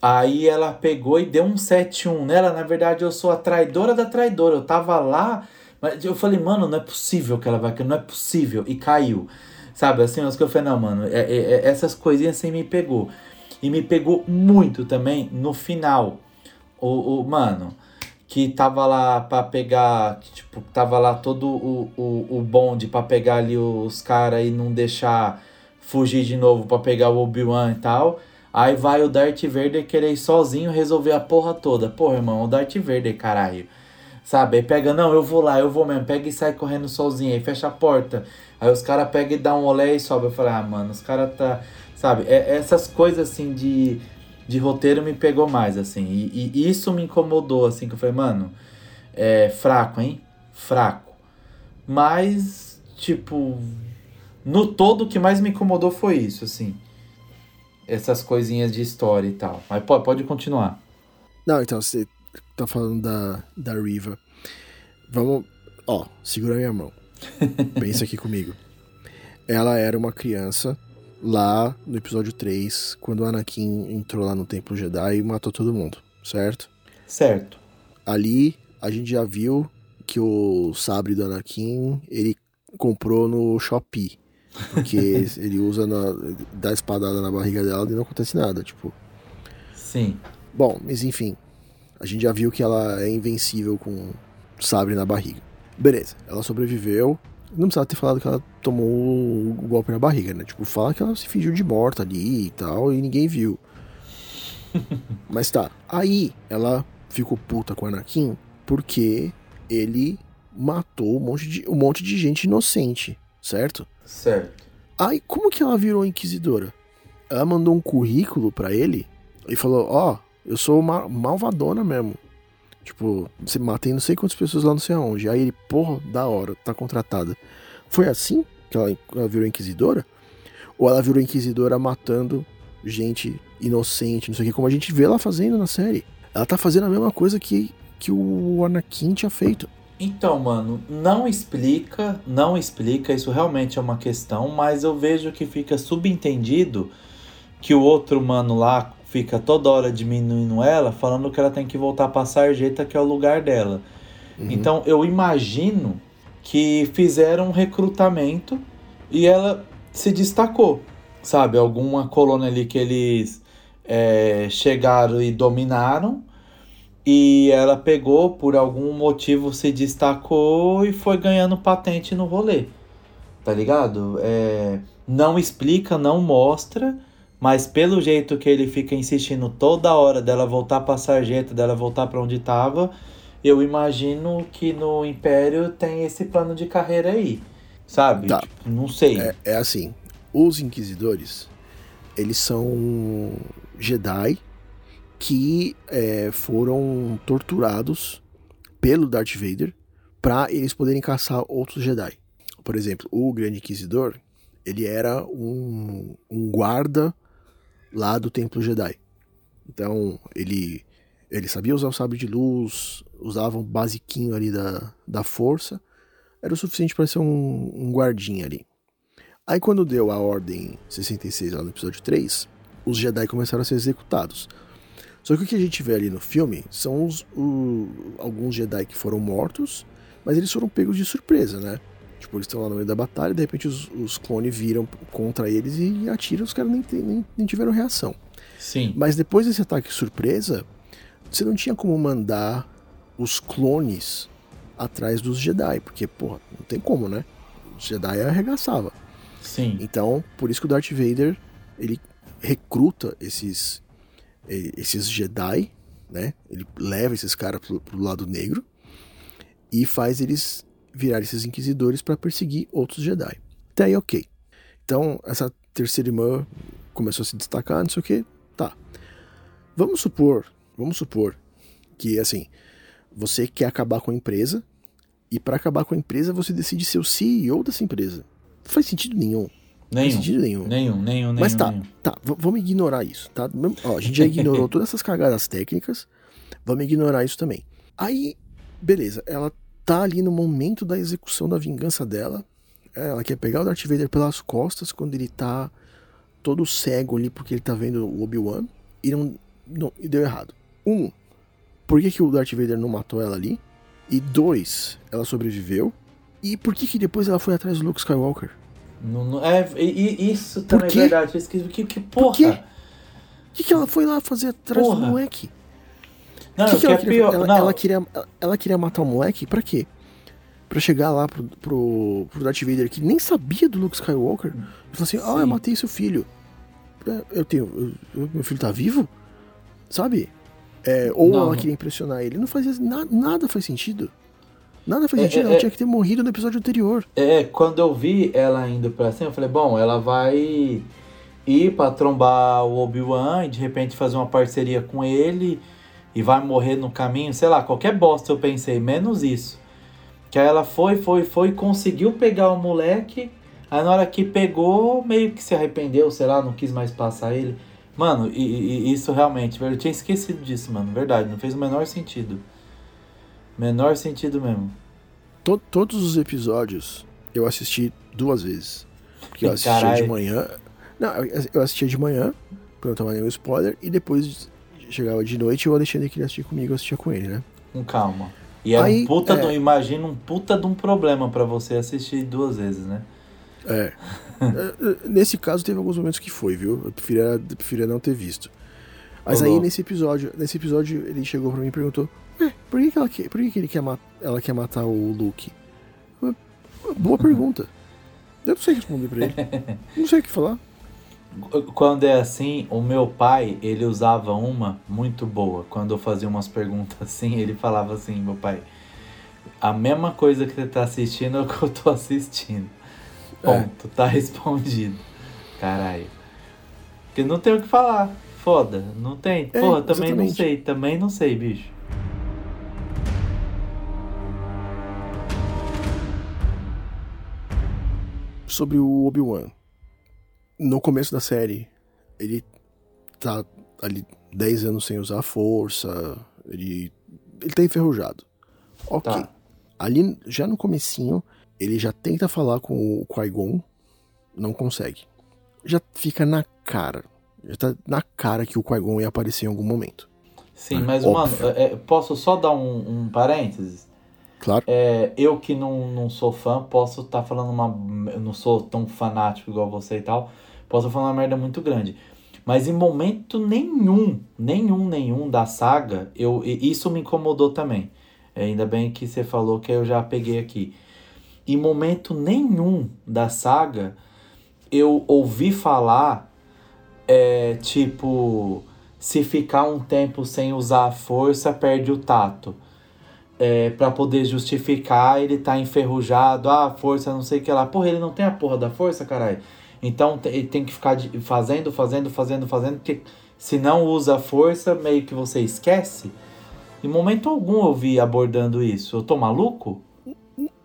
Aí ela pegou e deu um 7-1 nela. Na verdade, eu sou a traidora da traidora. Eu tava lá, mas eu falei, mano, não é possível que ela vai, não é possível. E caiu. Sabe, assim, eu falei, não, mano, é- é- é- essas coisinhas assim me pegou. E me pegou muito também no final. O, o mano, que tava lá pra pegar, que, tipo, tava lá todo o, o, o bonde pra pegar ali os caras e não deixar fugir de novo pra pegar o Obi-Wan e tal. Aí vai o Darth Vader querer ir sozinho resolver a porra toda. Porra, irmão, o Darth Vader, caralho. Sabe? Aí pega, não, eu vou lá, eu vou mesmo. Pega e sai correndo sozinho. Aí fecha a porta. Aí os caras pegam e dão um olé e sobe. Eu falei, ah, mano, os caras tá. Sabe? É, essas coisas assim de, de roteiro me pegou mais, assim. E, e isso me incomodou, assim, que eu falei, mano, é fraco, hein? Fraco. Mas, tipo, no todo o que mais me incomodou foi isso, assim. Essas coisinhas de história e tal. Mas pode, pode continuar. Não, então, você tá falando da, da Riva. Vamos. Ó, segura minha mão. Pensa aqui comigo. Ela era uma criança lá no episódio 3, quando o Anakin entrou lá no Templo Jedi e matou todo mundo, certo? Certo. Ali a gente já viu que o sabre do Anakin ele comprou no Shopee. Porque ele usa na, dá espadada na barriga dela e não acontece nada, tipo. Sim. Bom, mas enfim. A gente já viu que ela é invencível com sabre na barriga. Beleza, ela sobreviveu. Não precisava ter falado que ela tomou o golpe na barriga, né? Tipo, fala que ela se fingiu de morta ali e tal, e ninguém viu. Mas tá. Aí ela ficou puta com o Anakin porque ele matou um monte de, um monte de gente inocente, certo? Certo. Aí, como que ela virou inquisidora? Ela mandou um currículo pra ele e falou: Ó, eu sou uma malvadona mesmo. Tipo, você matei não sei quantas pessoas lá não sei aonde. Aí ele, porra, da hora, tá contratada. Foi assim que ela, ela virou inquisidora? Ou ela virou inquisidora matando gente inocente, não sei o que, como a gente vê ela fazendo na série? Ela tá fazendo a mesma coisa que, que o Anakin tinha feito. Então, mano, não explica, não explica, isso realmente é uma questão, mas eu vejo que fica subentendido que o outro mano lá fica toda hora diminuindo ela, falando que ela tem que voltar pra sarjeta, que é o lugar dela. Uhum. Então eu imagino que fizeram um recrutamento e ela se destacou, sabe? Alguma colônia ali que eles é, chegaram e dominaram e ela pegou, por algum motivo se destacou e foi ganhando patente no rolê, tá ligado? É, não explica, não mostra, mas pelo jeito que ele fica insistindo toda hora dela voltar pra sarjeta, dela voltar pra onde tava, eu imagino que no Império tem esse plano de carreira aí. Sabe? Tá. Tipo, não sei. É, é assim, os Inquisidores, eles são Jedi que é, foram torturados pelo Darth Vader para eles poderem caçar outros Jedi. Por exemplo, o Grande Inquisidor, ele era um, um guarda lá do Templo Jedi. Então, ele, ele sabia usar o sabre de luz, usava um basiquinho ali da, da força, era o suficiente para ser um, um guardinha ali. Aí quando deu a ordem 66 lá no episódio 3, os Jedi começaram a ser executados. Só que o que a gente vê ali no filme são os, o, alguns Jedi que foram mortos, mas eles foram pegos de surpresa, né? Tipo, eles estão lá no meio da batalha, de repente os, os clones viram contra eles e atiram, os caras nem, nem, nem tiveram reação. Sim. Mas depois desse ataque surpresa, você não tinha como mandar os clones atrás dos Jedi, porque, porra, não tem como, né? Os Jedi arregaçava. Sim. Então, por isso que o Darth Vader, ele recruta esses esses Jedi, né? Ele leva esses caras pro, pro lado negro e faz eles virar esses inquisidores para perseguir outros Jedi. Até aí, ok. Então, essa terceira irmã começou a se destacar, não sei o que, tá. Vamos supor, vamos supor que, assim, você quer acabar com a empresa e para acabar com a empresa você decide ser o CEO dessa empresa. Não faz sentido nenhum. Nenhum. nenhum. Nenhum, nenhum, nenhum. Mas tá, nenhum. tá, vamos ignorar isso, tá? Ó, a gente já ignorou todas essas cagadas técnicas, vamos ignorar isso também. Aí, beleza, ela tá ali no momento da execução da vingança dela, é, ela quer pegar o Darth Vader pelas costas quando ele tá todo cego ali porque ele tá vendo o Obi-Wan e não, não- e deu errado. Um, por que, que o Darth Vader não matou ela ali? E dois, ela sobreviveu. E por que que depois ela foi atrás do Luke Skywalker? Não- não- é, e, isso também quê? é verdade. Eu esqueci. Que, que porra? quê? O que, que ela foi lá fazer atrás Porra. do moleque? Não, que, que que ela, é queria, pior. ela, não, ela queria, ela queria matar o moleque pra quê? Pra chegar lá pro, pro, pro Darth Vader que nem sabia do Luke Skywalker e falar assim: Ah, eu Sim. matei seu filho. É, Eu tenho. eu- eu- meu filho tá vivo? Sabe? É, ou Não. ela queria impressionar ele. Não fazia. na- nada faz sentido. Nada faz É, sentido. é, ela é. tinha que ter morrido no episódio anterior. É, quando eu vi ela indo pra cima, eu falei, bom, ela vai ir pra trombar o Obi-Wan e de repente fazer uma parceria com ele e vai morrer no caminho, sei lá, qualquer bosta eu pensei, menos isso. Que aí ela foi, foi, foi, conseguiu pegar o moleque, aí na hora que pegou, meio que se arrependeu, sei lá, não quis mais passar ele. Mano, e, e- e isso realmente, eu tinha esquecido disso, mano, verdade, não fez o menor sentido. Menor sentido mesmo. To- todos os episódios eu assisti duas vezes. Porque eu assistia Caralho. de manhã. Não, eu assistia de manhã, pra não tomar nenhum spoiler, e depois chegava de noite e o Alexandre queria assistir comigo, eu assistia com ele, né? Com calma. E é Aí, um puta, é. do, imagina um puta de um problema pra você assistir duas vezes, né? É. Nesse caso teve alguns momentos que foi, viu? Eu preferia, preferia não ter visto. Mas Ô, aí nesse episódio, nesse episódio ele chegou pra mim e perguntou: "Ué, por que, que ela quer, por que, que ele quer ela quer matar o Luke? Boa pergunta. Eu não sei responder pra ele. Não sei o que falar. Quando é assim, o meu pai, ele usava uma muito boa. Quando eu fazia umas perguntas assim, ele falava assim, meu pai, a mesma coisa que você tá assistindo é o que eu tô assistindo. Ponto, tá respondido. Caralho. Porque não tem o que falar. Foda, não tem. É, Porra, também não exatamente. sei, também não sei, bicho. Sobre o Obi-Wan. No começo da série, ele tá ali 10 anos sem usar a força, ele, ele tá enferrujado. Ok. Tá. Ali, já no comecinho, ele já tenta falar com o Qui-Gon, não consegue. Já fica na cara. Já tá na cara que o Qui-Gon ia aparecer em algum momento. Sim, É, mas, óbvio. mano, é- é, posso só dar um, um parênteses? Claro. É, eu que não, não sou fã, posso estar falando uma. Eu não sou tão fanático igual você e tal. Posso falar uma merda muito grande. Mas em momento nenhum, nenhum, nenhum da saga, eu, isso me incomodou também. É, ainda bem que você falou que eu já peguei aqui. Em momento nenhum da saga, eu ouvi falar, é, tipo, se ficar um tempo sem usar a força, perde o tato. É, para poder justificar ele tá enferrujado, ah, força, não sei o que lá. Porra, ele não tem a porra da força, caralho. Então ele tem que ficar fazendo, fazendo, fazendo, fazendo, porque se não usa a força, meio que você esquece. Em momento algum eu vi abordando isso. Eu tô maluco?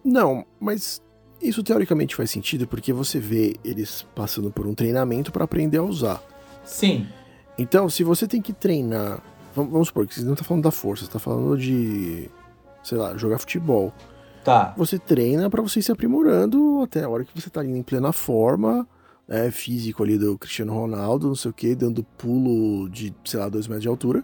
Não, mas isso teoricamente faz sentido porque você vê eles passando por um treinamento para aprender a usar. Sim. Então, se você tem que treinar. Vamos supor que você não tá falando da força, você tá falando de. Sei lá, jogar futebol. Tá. Você treina para você ir se aprimorando até a hora que você tá indo em plena forma, é, físico ali do Cristiano Ronaldo, não sei o que, dando pulo de, sei lá, 2 metros de altura.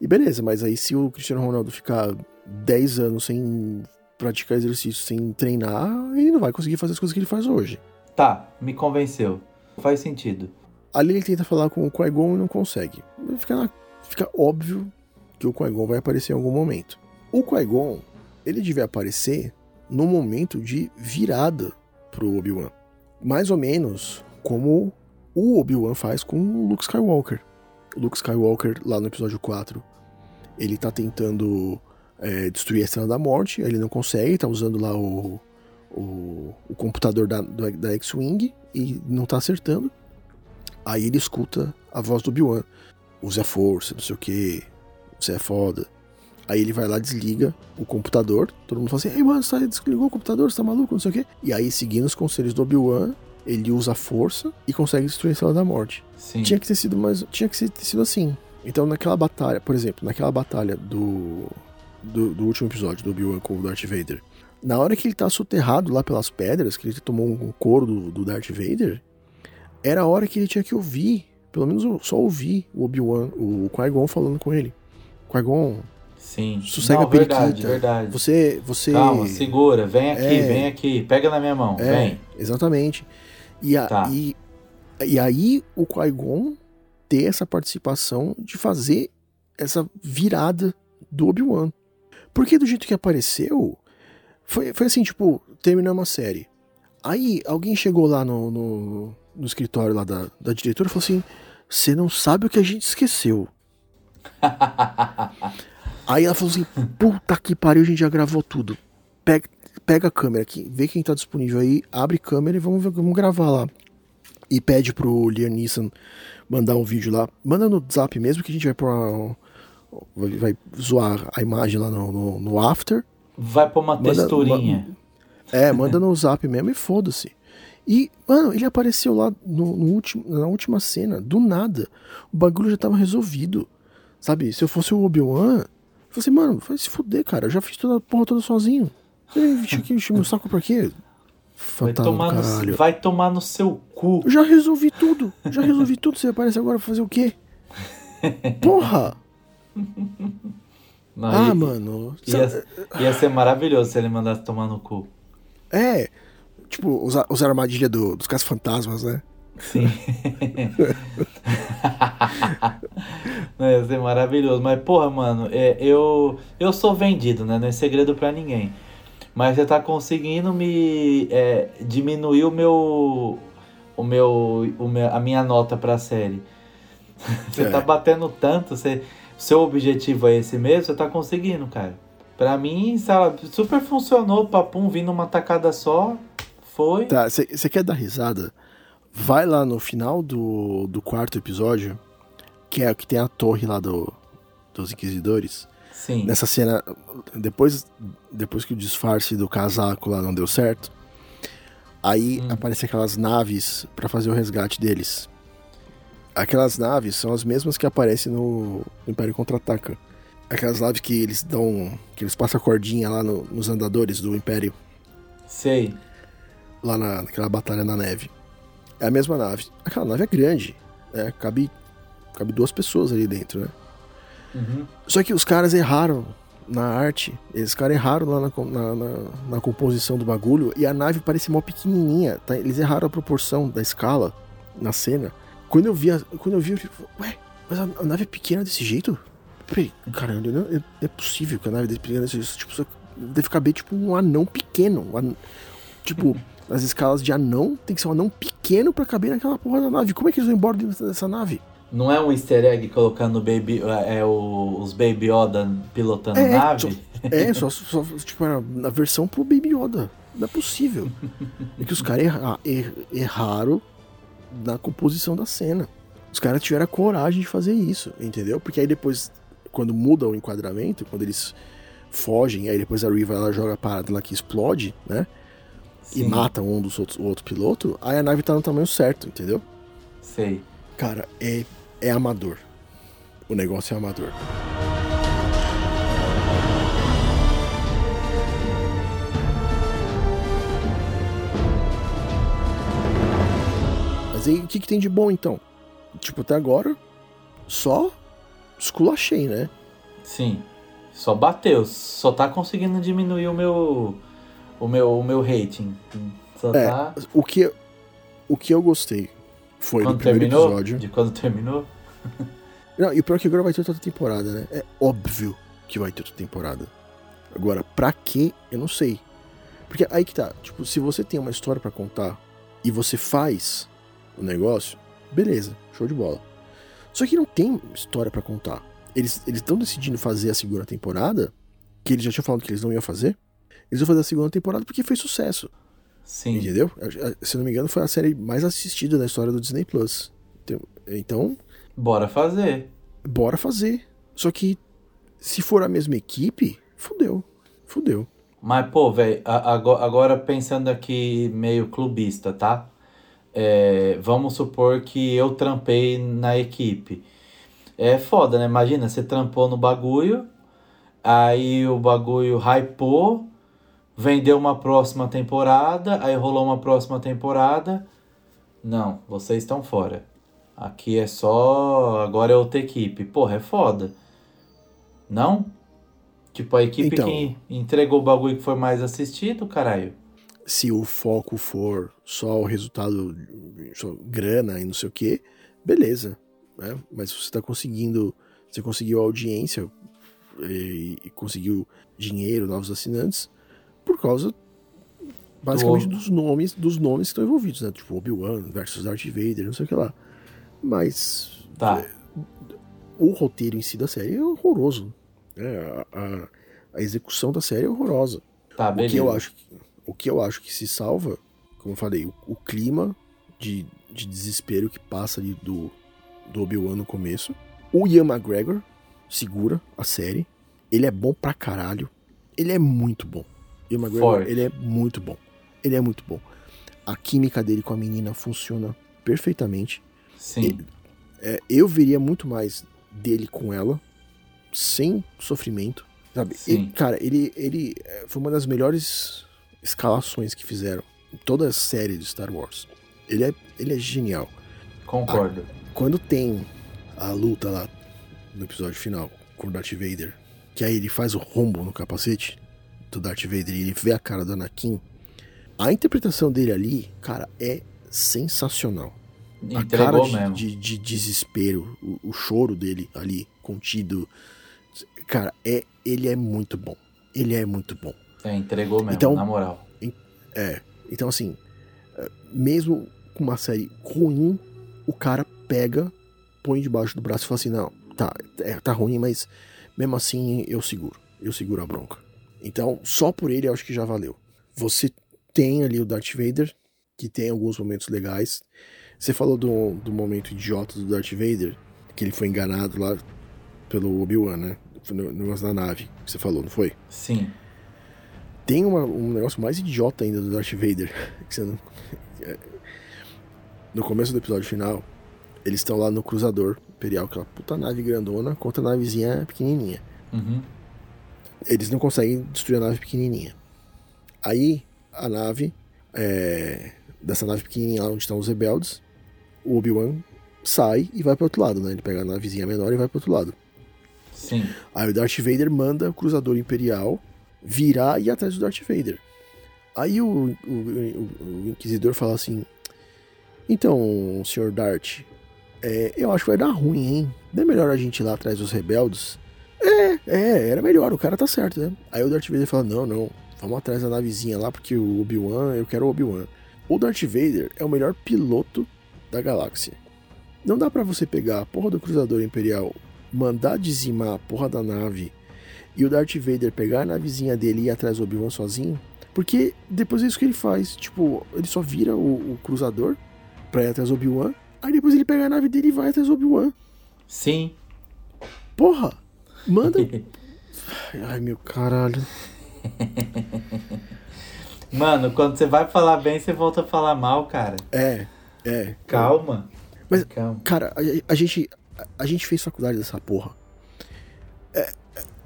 E beleza, mas aí se o Cristiano Ronaldo ficar 10 anos sem praticar exercício, sem treinar, ele não vai conseguir fazer as coisas que ele faz hoje. Tá, me convenceu. Faz sentido. Ali ele tenta falar com o Qui-Gon e não consegue. Fica, na, fica óbvio que o Qui-Gon vai aparecer em algum momento. O Qui-Gon, ele devia aparecer no momento de virada pro Obi-Wan. Mais ou menos como o Obi-Wan faz com o Luke Skywalker. Luke Skywalker, lá no episódio 4, ele tá tentando é, destruir a Estrela da Morte, ele não consegue, tá usando lá o, o, o computador da, da X-Wing e não tá acertando. Aí ele escuta a voz do Obi-Wan. Use a força, não sei o que, você é foda. Aí ele vai lá, desliga o computador. Todo mundo fala assim: Ei, mano, você desligou o computador, você tá maluco, não sei o quê. E aí, seguindo os conselhos do Obi-Wan, ele usa a força e consegue destruir a Estrela da Morte. Sim. Tinha que ter sido mais. Tinha que ter sido assim. Então, naquela batalha, por exemplo, naquela batalha do. Do, do último episódio do Obi-Wan com o Darth Vader. Na hora que ele tá soterrado lá pelas pedras, que ele tomou um couro do, do Darth Vader, era a hora que ele tinha que ouvir, pelo menos só ouvir o Obi-Wan, o Qui-Gon falando com ele. Qui-Gon, Sim. sossega Não, a periquita. verdade, verdade. Você, você... Calma, segura, vem aqui, É. vem aqui, pega na minha mão, É, vem. exatamente. E, a- Tá. e, e aí o Qui-Gon ter essa participação de fazer essa virada do Obi-Wan. Porque do jeito que apareceu, foi, foi assim, tipo, terminamos a série. Aí alguém chegou lá no, no, no escritório lá da, da diretora e falou assim, você não sabe o que a gente esqueceu. Aí ela falou assim, puta que pariu, a gente já gravou tudo. Pega, pega a câmera aqui, vê quem tá disponível aí, abre câmera e vamos, vamos gravar lá. E pede pro Liam Neeson mandar um vídeo lá. Manda no zap mesmo que a gente vai pôr uma- vai, vai zoar a imagem lá no, no, no after. Vai pôr uma Manda- texturinha. É, manda no zap mesmo e foda-se. E, mano, ele apareceu lá no, no último, na última cena, do nada. O bagulho já tava resolvido. Sabe? Se eu fosse o Obi-Wan, falei assim, mano, vai se fuder, cara. Eu já fiz toda a porra toda sozinho. Tinha que encher meu saco pra quê? Vai Fantasma do tomar, no, vai tomar no seu cu. Eu já resolvi tudo. Já resolvi tudo. Você aparece agora pra fazer o quê? Porra! Não, Ah, ia, mano. ia, sabe- ia ser maravilhoso se ele mandasse tomar no cu. É. Tipo, usar, usar a armadilha do- dos caça-fantasmas, né? Sim. Não, ia ser maravilhoso. Mas, porra, mano, é, eu, eu sou vendido, né? Não é segredo pra ninguém. Mas você tá conseguindo me é, diminuir o meu. O meu, o meu. A minha nota pra série. Você É. tá batendo tanto. Você, seu objetivo é esse mesmo, você tá conseguindo, cara. Pra mim, sabe, super funcionou, papum, vindo uma tacada só. Foi. Tá, você quer dar risada? Vai lá no final do, do quarto episódio, que é o que tem a torre lá do, dos Inquisidores. Sim. Nessa cena, depois, depois que o disfarce do casaco lá não deu certo, aí Hum. aparecem aquelas naves pra fazer o resgate deles. Aquelas naves são as mesmas que aparecem no Império Contra-Ataca. Aquelas naves que eles dão. que eles passam a cordinha lá no- nos andadores do Império. Sei. lá na, naquela batalha na neve. É a mesma nave. Aquela nave é grande, né? Cabe, cabe duas pessoas ali dentro, né? Uhum. Só que os caras erraram na arte. Eles caras erraram lá na, na, na- na composição do bagulho e a nave parece mó pequenininha. Tá? Eles erraram a proporção da escala na cena. Quando eu vi, a- quando eu vi, eu falei, ué, mas a, a nave é pequena desse jeito? Peraí, caralho, não, não é possível que a nave desse pequena desse jeito. Tipo, deve caber tipo um anão pequeno. um an- tipo, nas escalas de anão, tem que ser um anão pequeno pra caber naquela porra da nave. Como é que eles vão embora dentro dessa nave? Não é um easter egg colocando baby, é, o, os Baby Yoda pilotando É, nave? só- É, só, só tipo, na versão pro Baby Yoda. Não é possível. É que os caras erra- er- erraram na composição da cena. Os caras tiveram a coragem de fazer isso, entendeu? Porque aí depois, quando muda o enquadramento, quando eles fogem, aí depois a Riva ela joga a parada lá que explode, né? E Sim, mata um dos outros, o outro piloto, aí a nave tá no tamanho certo, entendeu? Sei. Cara, é, é amador. O negócio é amador. Mas aí, o que, que tem de bom então? Tipo, até agora, só esculachei, né? Sim. Só bateu. Só tá conseguindo diminuir o meu. O meu, o meu rating. Só É, tá. O que, o que eu gostei foi Quando do primeiro terminou? episódio. De quando terminou? Não, e o pior é que agora vai ter outra temporada, né? É óbvio que vai ter outra temporada. Agora, pra quê? Eu não sei. Porque aí que tá, tipo, se você tem uma história pra contar e você faz o negócio, beleza, show de bola. Só que não tem história pra contar. Eles estão decidindo fazer a segunda temporada, que eles já tinham falado que eles não iam fazer. Eles vão fazer a segunda temporada porque fez sucesso, Sim. entendeu? Se não me engano, foi a série mais assistida da história do Disney Plus. Então, Bora fazer. bora fazer. Só que se for a mesma equipe, fudeu. Fudeu. Mas, pô, velho, agora pensando aqui meio clubista, tá? É, vamos supor que eu trampei na equipe. É foda, né? Imagina, você trampou no bagulho, aí o bagulho hypou, vendeu uma próxima temporada, aí rolou uma próxima temporada. Não, vocês estão fora. Aqui é só. Agora é outra equipe. Porra, é foda. Não? Tipo, a equipe Então. que entregou o bagulho que foi mais assistido, caralho. Se o foco for só o resultado, só grana e não sei o que, beleza. Né? Mas se você tá conseguindo, você conseguiu audiência e, e conseguiu dinheiro, novos assinantes, por causa basicamente Do- dos nomes, dos nomes que estão envolvidos, né? Tipo Obi-Wan versus Darth Vader, não sei o que lá. Mas Tá. o roteiro em si da série é horroroso. né? A, a- execução da série é horrorosa. Tá, O que, eu acho, o que eu acho que se salva, como eu falei, o, o clima de, de desespero que passa ali do, do Obi-Wan no começo. O Ian McGregor segura a série. Ele é bom pra caralho. Ele é muito bom. Ian McGregor, Forte. ele é muito bom. Ele é muito bom. A química dele com a menina funciona perfeitamente. Sim. É, eu veria muito mais dele com ela, sem sofrimento, sabe? Sim. Ele- cara, ele, ele é, foi uma das melhores escalações que fizeram em toda a série de Star Wars. Ele é, ele é genial. Concordo. Quando tem a luta lá no episódio final com o Darth Vader, que aí ele faz o rombo no capacete do Darth Vader e ele vê a cara do Anakin, a interpretação dele ali, cara, é sensacional a cara Entregou de, mesmo. de- de desespero, o, o choro dele ali contido, cara, é ele é muito bom. Ele é muito bom. É, entregou mesmo, Então- na moral. É, então assim, é, mesmo com uma série ruim, o cara pega, põe debaixo do braço e fala assim, não, tá, é, tá ruim, mas mesmo assim eu seguro, eu seguro a bronca. Então, só por ele eu acho que já valeu. Você tem ali o Darth Vader, que tem alguns momentos legais. Você falou do, do momento idiota do Darth Vader, que ele foi enganado lá pelo Obi-Wan, né? Foi No negócio da nave, que você falou, não foi? Sim. Tem uma- um negócio mais idiota ainda do Darth Vader. Que você não... é, No começo do episódio final, eles estão lá no cruzador imperial, aquela puta nave grandona contra a navezinha pequenininha. Uhum. Eles não conseguem destruir a nave pequenininha. Aí, a nave, é, dessa nave pequenininha lá onde estão os rebeldes, o Obi-Wan sai e vai pro outro lado, né? Ele pega a navezinha menor e vai pro outro lado. Sim. Aí o Darth Vader manda o cruzador imperial virar e ir atrás do Darth Vader. Aí o, o, o- o Inquisidor fala assim: Então, senhor Darth, é, eu acho que vai dar ruim, hein? Não é melhor a gente ir lá atrás dos rebeldes? É, é, era melhor, o cara tá certo, né? Aí o Darth Vader fala: Não, não, vamos atrás da navezinha lá porque o Obi-Wan, eu quero o Obi-Wan. O Darth Vader é o melhor piloto da galáxia. Não dá pra você pegar a porra do Cruzador Imperial, mandar dizimar a porra da nave e o Darth Vader pegar a navezinha dele e ir atrás do Obi-Wan sozinho. Porque depois é isso que ele faz. Tipo, ele só vira o, o Cruzador pra ir atrás do Obi-Wan. Aí depois ele pega a nave dele e vai atrás do Obi-Wan. Sim. Porra! Manda. Ai, meu caralho. Mano, quando você vai falar bem, você volta a falar mal, cara. É, é. Calma. Mas- Calma. Cara, a, a gente, a, gente fez faculdade dessa porra. É,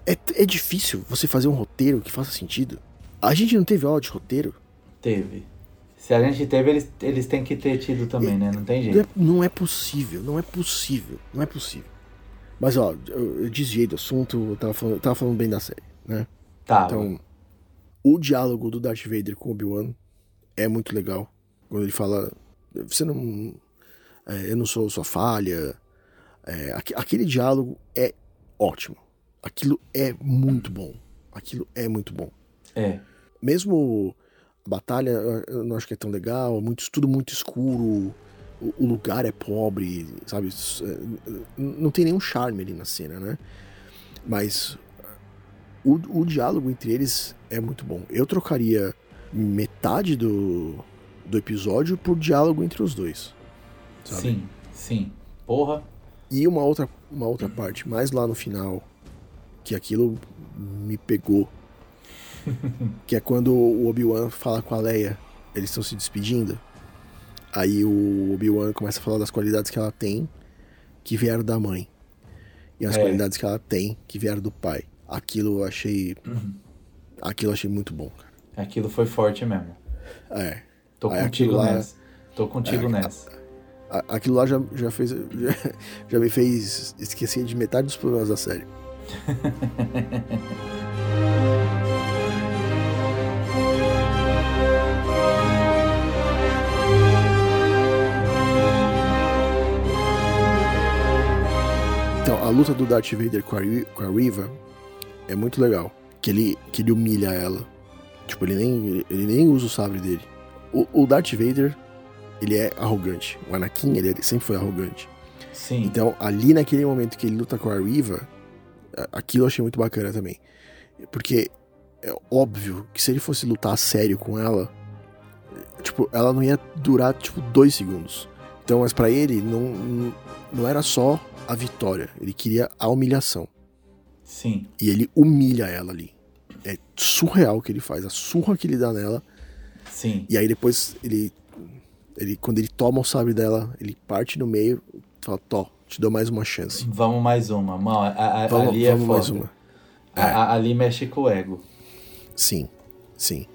é, é difícil você fazer um roteiro que faça sentido. A gente não teve aula de roteiro. Teve. Se a gente teve, eles, eles têm que ter tido também, né? Não tem Não é, jeito. não é possível, não é possível, não é possível. Mas ó, eu, eu desviei do assunto, eu tava falando, eu tava falando bem da série, né? Tá. Então, o diálogo do Darth Vader com o Obi-Wan é muito legal. Quando ele fala, você não. é, eu não sou sua falha. É, aque- aquele diálogo é ótimo. Aquilo é muito bom. Aquilo é muito bom. É. Mesmo a batalha, eu- eu não acho que é tão legal, muito, tudo muito escuro, o, lugar é pobre, sabe? É, Não tem nenhum charme ali na cena, né? Mas o, o diálogo entre eles é muito bom. Eu trocaria metade do, do episódio por diálogo entre os dois. Sabe? Sim, sim. Porra. E uma outra, uma outra parte, mais lá no final, que aquilo me pegou. que é quando o Obi-Wan fala com a Leia, eles estão se despedindo. Aí o Obi-Wan começa a falar das qualidades que ela tem, que vieram da mãe. E as É. qualidades que ela tem, que vieram do pai. Aquilo eu achei. Aquilo eu achei muito bom, cara. Aquilo foi forte mesmo. É. Tô Aí contigo lá- nessa. Tô contigo É, nessa. A- Aquilo lá já, já fez. Já, já me fez esquecer de metade dos problemas da série. luta do Darth Vader com a, com a Riva é muito legal. Que ele, que ele humilha ela. Tipo, ele nem, ele, nem usa o sabre dele. O, o Darth Vader, ele é arrogante. O Anakin, ele, ele sempre foi arrogante. Sim. Então, ali naquele momento que ele luta com a Riva, aquilo eu achei muito bacana também. Porque é óbvio que se ele fosse lutar a sério com ela, tipo, ela não ia durar, tipo, dois segundos. Então, mas pra ele, não- não era só a vitória, ele queria a humilhação. Sim. E ele humilha ela ali. É surreal o que ele faz, a surra que ele dá nela. Sim. E aí depois ele, ele quando ele toma o sabre dela, ele parte no meio, fala, Tó, te dou mais uma chance. Vamos mais uma. A, a, Vamos, ali é vamos mais foda. uma. A- a- ali mexe com o ego. Sim, sim.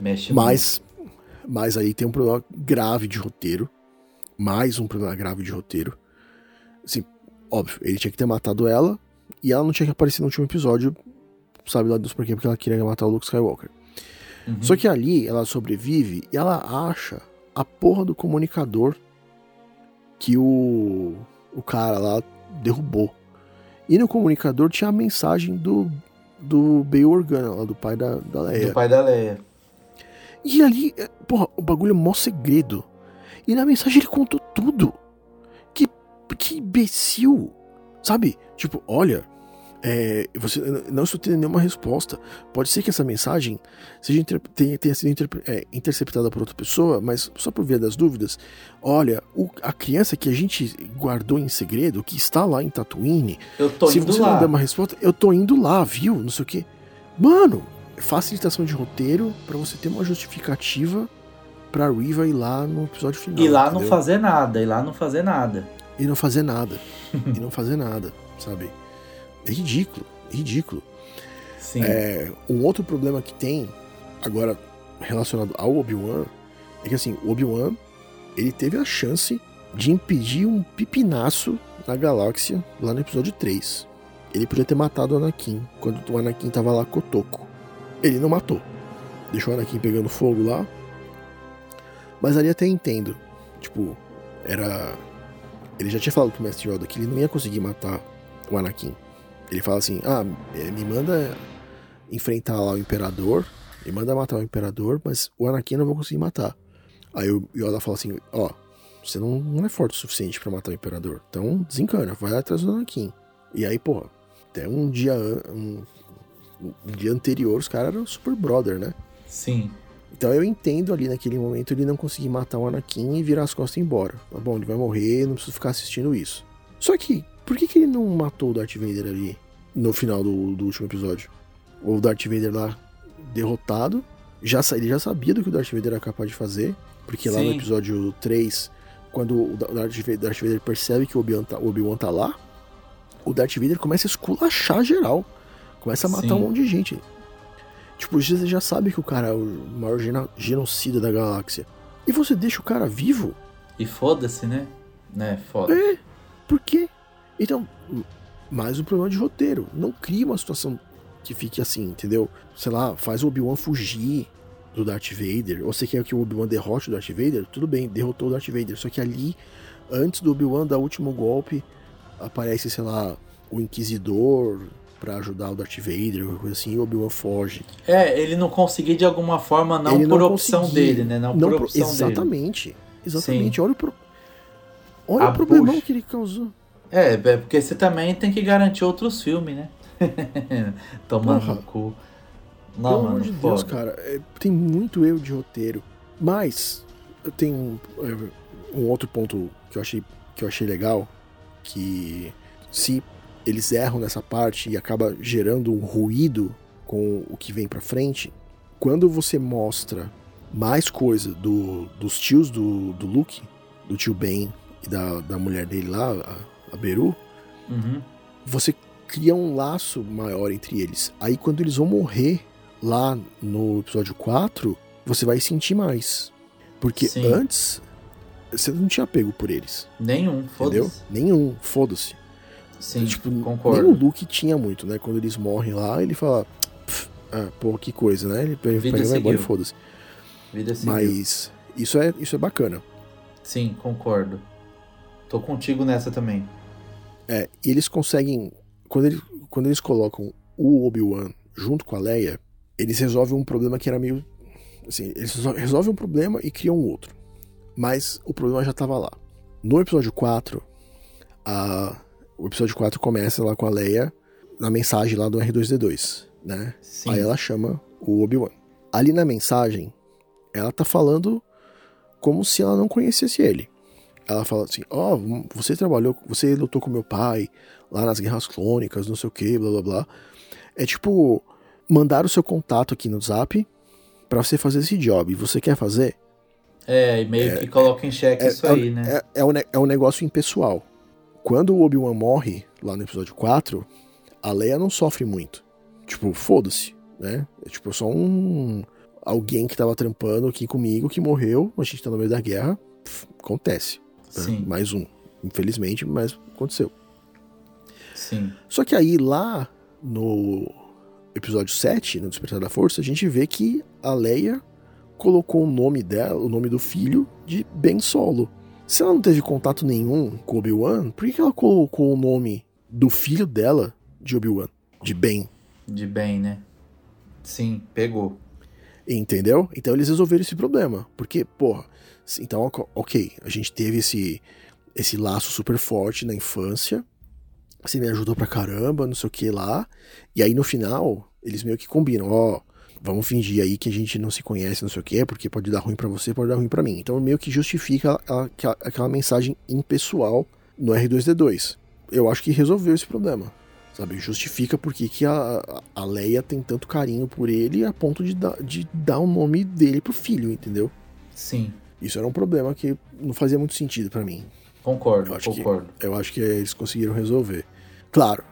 Mexe Mas, mas aí tem um problema grave de roteiro. Mais um problema grave de roteiro. Assim, óbvio, ele tinha que ter matado ela e ela não tinha que aparecer no último episódio, sabe lá dos porquê, porque ela queria matar o Luke Skywalker. Uhum. Só que ali ela sobrevive e ela acha a porra do comunicador que o, o cara lá derrubou. E no comunicador tinha a mensagem do, do Bail Organa, lá do pai da, da Leia. Do pai da Leia. E ali, é, porra, o bagulho é mó segredo. E na mensagem ele contou tudo. Que, que imbecil. Sabe? Tipo, olha, é, você não estou tendo nenhuma resposta. Pode ser que essa mensagem seja tenha, tenha sido é, interceptada por outra pessoa, mas só por via das dúvidas. Olha, o- a criança que a gente guardou em segredo, que está lá em Tatooine, se indo você lá. não der uma resposta, eu tô indo lá, viu? Não sei o quê. Mano, facilitação de roteiro pra você ter uma justificativa pra Riva ir lá no episódio final. E lá não entendeu? fazer nada. E lá não fazer nada. E não fazer nada. e não fazer nada, sabe? É ridículo, é ridículo. Sim. É, um outro problema que tem, agora relacionado ao Obi-Wan, é que assim, o Obi-Wan, ele teve a chance de impedir um pipinaço na galáxia lá no episódio 3. Ele podia ter matado o Anakin quando o Anakin tava lá cotoco. Ele não matou. Deixou o Anakin pegando fogo lá. Mas ali até entendo. Tipo, era. Ele já tinha falado pro Mestre Yoda que ele não ia conseguir matar o Anakin. Ele fala assim: ah, eh, me manda enfrentar lá o Imperador, me manda matar o Imperador, mas o Anakin eu não vou conseguir matar. Aí o Yoda fala assim: ó, Você não, não é forte o suficiente para matar o Imperador. Então, desencana, vai atrás do Anakin. E aí, porra, até um dia, um, um dia anterior, os caras eram super brother, né? Sim. Então eu entendo ali naquele momento ele não conseguir matar o Anakin e virar as costas e ir embora. Tá bom, ele vai morrer, não preciso ficar assistindo isso. Só que, por que, que ele não matou o Darth Vader ali no final do, do último episódio? O Darth Vader lá derrotado, já, ele já sabia do que o Darth Vader era capaz de fazer, porque lá no Sim. episódio 3, quando o Da- Darth Vader, Darth Vader percebe que o Obi-Wan tá, o Obi-Wan tá lá, o Darth Vader começa a esculachar geral. Começa a matar Sim. um monte de gente. Tipo, você já sabe que o cara é o maior geno- genocida da galáxia. E você deixa o cara vivo? E foda-se, né? Né, foda. É. Por quê? Então, mais um problema de roteiro. Não cria uma situação que fique assim, entendeu? Sei lá, faz o Obi-Wan fugir do Darth Vader. Ou você quer que o Obi-Wan derrote o Darth Vader? Tudo bem, derrotou o Darth Vader. Só que ali, antes do Obi-Wan dar o último golpe, aparece, sei lá, o Inquisidor pra ajudar o Darth Vader, alguma coisa assim, e o Obi-Wan foge. É, ele não conseguir de alguma forma, não Ele por não opção conseguia. dele, né? Não, Não por opção dele. Exatamente. Exatamente. Olha o, pro... Olha A o problemão bucha. que ele causou. É, é porque você também tem que garantir outros filmes, né? Tomando no cu. Pelo Não, amor mano, de Deus, cara, é, tem muito erro de roteiro. Mas tenho um, é, um outro ponto que eu achei que eu achei legal, que se eles erram nessa parte e acaba gerando um ruído com o que vem pra frente, quando você mostra mais coisa do, dos tios do, do Luke, do tio Ben e da, da mulher dele lá, a, a Beru, Uhum. você cria um laço maior entre eles. Aí quando eles vão morrer lá no episódio 4, você vai sentir mais. Porque Sim. antes você não tinha pego por eles, Nenhum, entendeu? foda-se. Nenhum, foda-se. Sim, tipo, nem o concordo. Luke tinha muito, né? Quando eles morrem lá, ele fala, "Pff, ah, pô, que coisa, né? Ele pega, e vai embora e foda-se. Mas isso é, isso é bacana. Sim, concordo. Tô contigo nessa também. É, e eles conseguem. Quando, ele, quando eles colocam o Obi-Wan junto com a Leia, eles resolvem um problema que era meio. Assim, eles resol- resolvem um problema e criam um outro. Mas o problema já tava lá. No episódio 4, a, o episódio 4 começa lá com a Leia na mensagem lá do R2D2, né? Sim. Aí ela chama o Obi-Wan. Ali na mensagem, ela tá falando como se ela não conhecesse ele. Ela fala assim: Ó, você trabalhou, você lutou com meu pai lá nas guerras clônicas, não sei o que, blá blá blá. É tipo, mandar o seu contato aqui no zap pra você fazer esse job. Você quer fazer? É, e meio que coloca em xeque É, isso é, aí, né? é, é, um, é um negócio impessoal. Quando o Obi-Wan morre, lá no episódio 4, a Leia não sofre muito. Tipo, foda-se, né? É tipo só um. Alguém que tava trampando aqui comigo que morreu, a gente tá no meio da guerra. pff, acontece. né? Sim, Mais um. Infelizmente, mas aconteceu. sim. Só que aí lá no episódio 7, no Despertar da Força, a gente vê que a Leia colocou o nome dela, o nome do filho, de Ben Solo. Se ela não teve contato nenhum com Obi-Wan, por que ela colocou o nome do filho dela de Obi-Wan? De Ben. De bem, né? Sim, pegou. Entendeu? Então eles resolveram esse problema. Porque, porra, então, ok- a gente teve esse, esse laço super forte na infância. Você me ajudou pra caramba, não sei o que lá. E aí no final, eles meio que combinam, ó, vamos fingir aí que a gente não se conhece, não sei o que, porque pode dar ruim pra você, pode dar ruim pra mim. Então meio que justifica a- aquela, aquela mensagem impessoal no R2D2. Eu acho que resolveu esse problema. Sabe, justifica por que a, a Leia tem tanto carinho por ele a ponto de, dar de dar o nome dele pro filho, entendeu? Sim, Isso era um problema que não fazia muito sentido pra mim. concordo, Eu acho que- concordo. Eu acho que eles conseguiram resolver. Claro,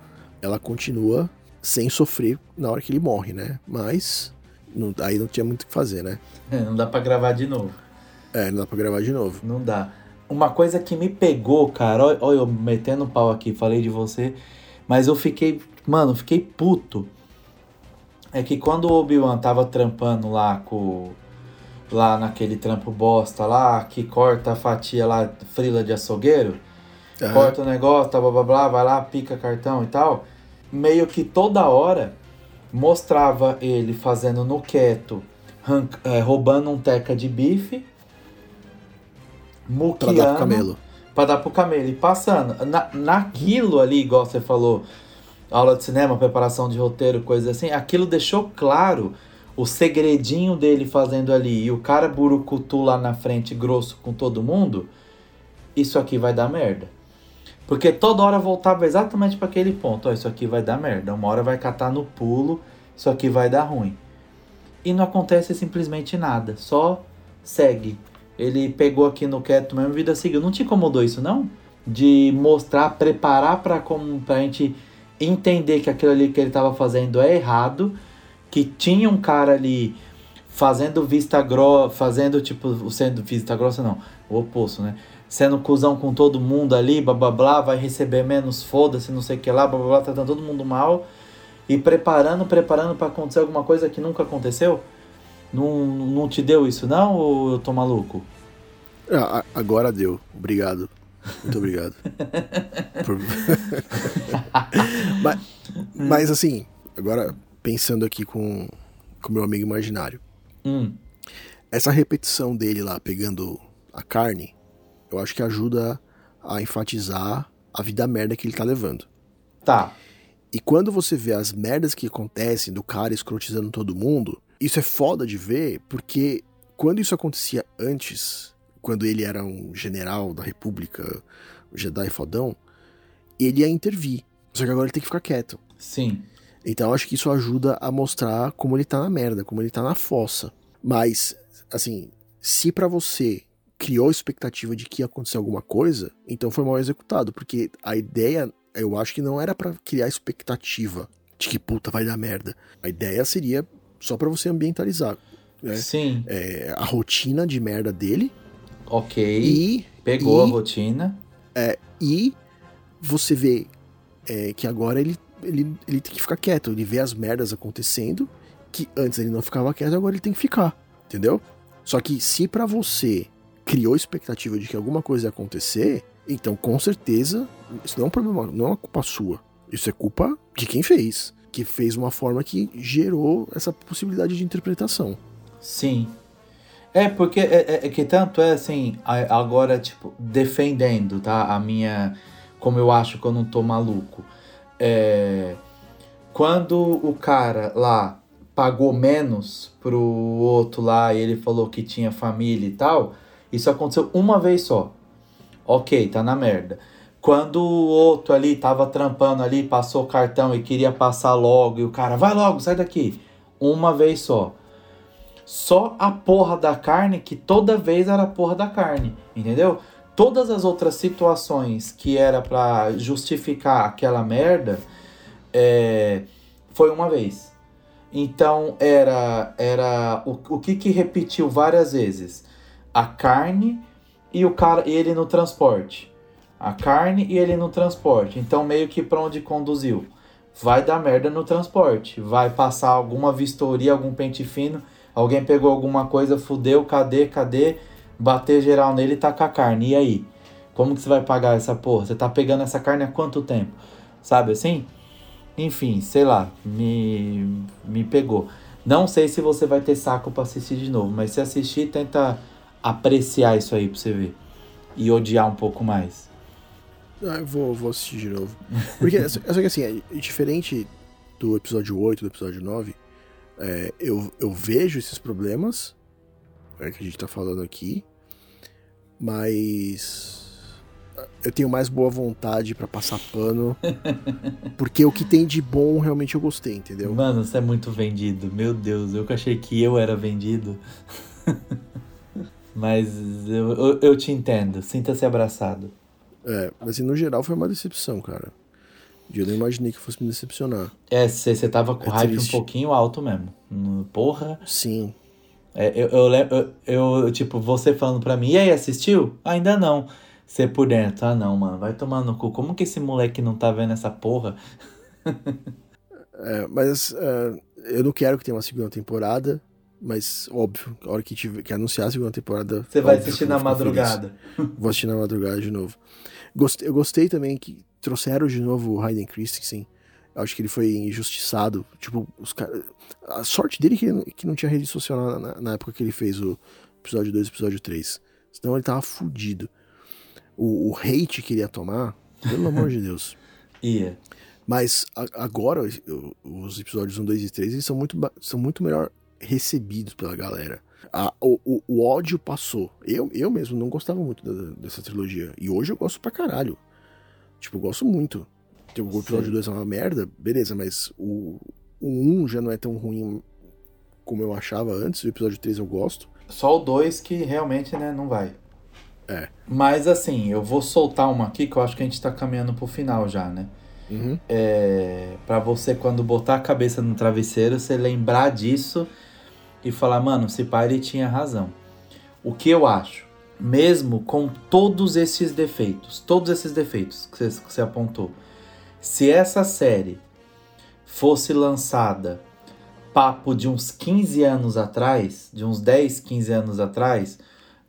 ela continua sem sofrer na hora que ele morre, né? Mas não- aí não tinha muito o que fazer, né? Não dá pra gravar de novo. É, não dá pra gravar de novo. Não dá. Uma coisa que me pegou, cara, olha olha eu metendo pau aqui, falei de você, mas eu fiquei, mano, fiquei puto. É que quando o Obi-Wan tava trampando lá com. Lá naquele trampo bosta lá, que corta a fatia lá, frila de açougueiro, Aham. corta o negócio, tá, blá blá blá, vai lá, pica cartão e tal. Meio que toda hora mostrava ele fazendo no quieto, é, roubando um teca de bife muqueando. Pra dar pro camelo. Pra dar pro camelo. E passando. Na, naquilo ali, igual você falou, aula de cinema, preparação de roteiro, coisa assim, aquilo deixou claro o segredinho dele fazendo ali e o cara burucutu lá na frente, grosso com todo mundo. Isso aqui vai dar merda. Porque toda hora voltava exatamente para aquele ponto. Ó, isso aqui vai dar merda. Uma hora vai catar no pulo, isso aqui vai dar ruim. E não acontece simplesmente nada. Só segue. Ele pegou aqui no quieto mesmo, vida seguiu. Não te incomodou isso, não? De mostrar, preparar para pra gente entender que aquilo ali que ele estava fazendo é errado. Que tinha um cara ali fazendo vista grossa, fazendo tipo, sendo vista grossa não, o oposto, né? Sendo cuzão com todo mundo ali, blá blá blá, vai receber menos, foda-se, não sei o que lá, blá blá blá, tratando todo mundo mal e preparando, preparando para acontecer alguma coisa que nunca aconteceu? Não, não te deu isso não ou eu tô maluco? Ah, agora deu. Obrigado. Muito obrigado. Por... mas, mas, assim, agora pensando aqui com o meu amigo imaginário. Hum. Essa repetição dele lá pegando a carne, eu acho que ajuda a enfatizar a vida merda que ele tá levando. Tá. E quando você vê as merdas que acontecem do cara escrotizando todo mundo, isso é foda de ver, porque quando isso acontecia antes, quando ele era um general da República, o Jedi fodão, ele ia intervir. Só que agora ele tem que ficar quieto. Sim. Então eu acho que isso ajuda a mostrar como ele tá na merda, como ele tá na fossa. Mas, assim, se para você criou expectativa de que ia acontecer alguma coisa, então foi mal executado, porque a ideia, eu acho que não era para criar expectativa de que puta vai dar merda. A ideia seria só para você ambientalizar. Né? Sim. É, a rotina de merda dele. Ok. E. Pegou e, a rotina. É, e você vê é, que agora ele, ele, ele tem que ficar quieto. Ele vê as merdas acontecendo, que antes ele não ficava quieto, agora ele tem que ficar. Entendeu? Só que se para você criou expectativa de que alguma coisa ia acontecer, então com certeza isso não é um problema, não é uma culpa sua. Isso é culpa de quem fez, que fez uma forma que gerou essa possibilidade de interpretação. Sim. É, porque é, é, é que tanto é assim, agora, tipo, defendendo, tá? A minha. Como eu acho que eu não tô maluco. É, quando o cara lá pagou menos pro outro lá e ele falou que tinha família e tal, isso aconteceu uma vez só. Ok, tá na merda. Quando o outro ali tava trampando ali, passou o cartão e queria passar logo, e o cara, vai logo, sai daqui. Uma vez só. Só a porra da carne, que toda vez era a porra da carne, entendeu? Todas as outras situações que era para justificar aquela merda, é, foi uma vez. Então era era o, o que que repetiu várias vezes? A carne e o cara e ele no transporte. A carne e ele no transporte. Então meio que para onde conduziu? Vai dar merda no transporte. Vai passar alguma vistoria, algum pente fino. Alguém pegou alguma coisa, fudeu, cadê, cadê? Bater geral nele e tá com a carne. E aí? Como que você vai pagar essa porra? Você tá pegando essa carne há quanto tempo? Sabe assim? Enfim, sei lá, me, me pegou. Não sei se você vai ter saco para assistir de novo, mas se assistir, tenta apreciar isso aí pra você ver. E odiar um pouco mais. Ah, eu vou, vou assistir de novo. Porque, só que assim, é diferente do episódio 8, do episódio 9, é, eu, eu vejo esses problemas é, que a gente tá falando aqui, mas eu tenho mais boa vontade para passar pano, porque o que tem de bom realmente eu gostei, entendeu? Mano, você é muito vendido, meu Deus, eu que achei que eu era vendido. Mas eu, eu, eu te entendo, sinta-se abraçado. É, mas assim, no geral foi uma decepção, cara. Eu não imaginei que fosse me decepcionar. É, você tava com é hype triste. um pouquinho alto mesmo. Porra. Sim. É, eu, eu, eu, eu, tipo, você falando pra mim, e aí, assistiu? Ainda não. Você por dentro, ah não, mano, vai tomar no cu. Como que esse moleque não tá vendo essa porra? é, mas uh, eu não quero que tenha uma segunda temporada. Mas, óbvio, a hora que, tiver, que anunciar a segunda temporada. Você vai assistir na madrugada. Feliz. Vou assistir na madrugada de novo. Gostei, eu gostei também que trouxeram de novo o Hayden Christensen. Eu acho que ele foi injustiçado. Tipo, os cara... a sorte dele é que, ele, que não tinha rede social na, na, época que ele fez o episódio 2 e episódio 3. Senão ele tava fudido. O, o hate que ele ia tomar, pelo amor de Deus. Ia. Mas a- agora, os- os episódios 1, 2 e 3, eles são muito, são muito melhor recebidos pela galera. A- o, o- o ódio passou. Eu, eu mesmo não gostava muito da- dessa trilogia. E hoje eu gosto pra caralho. Tipo, eu gosto muito. O episódio Sim. 2 é uma merda, beleza, mas o, o 1 já não é tão ruim como eu achava antes. O episódio 3 eu gosto. Só o 2 que realmente, né, não vai. É. Mas assim, eu vou soltar uma aqui que eu acho que a gente tá caminhando pro final já, né? Uhum. É, para você quando botar a cabeça no travesseiro, você lembrar disso e falar, mano, se pai ele tinha razão. O que eu acho, mesmo com todos esses defeitos, todos esses defeitos que você, apontou, se essa série fosse lançada papo de uns 15 anos atrás, de uns 10, 15 anos atrás,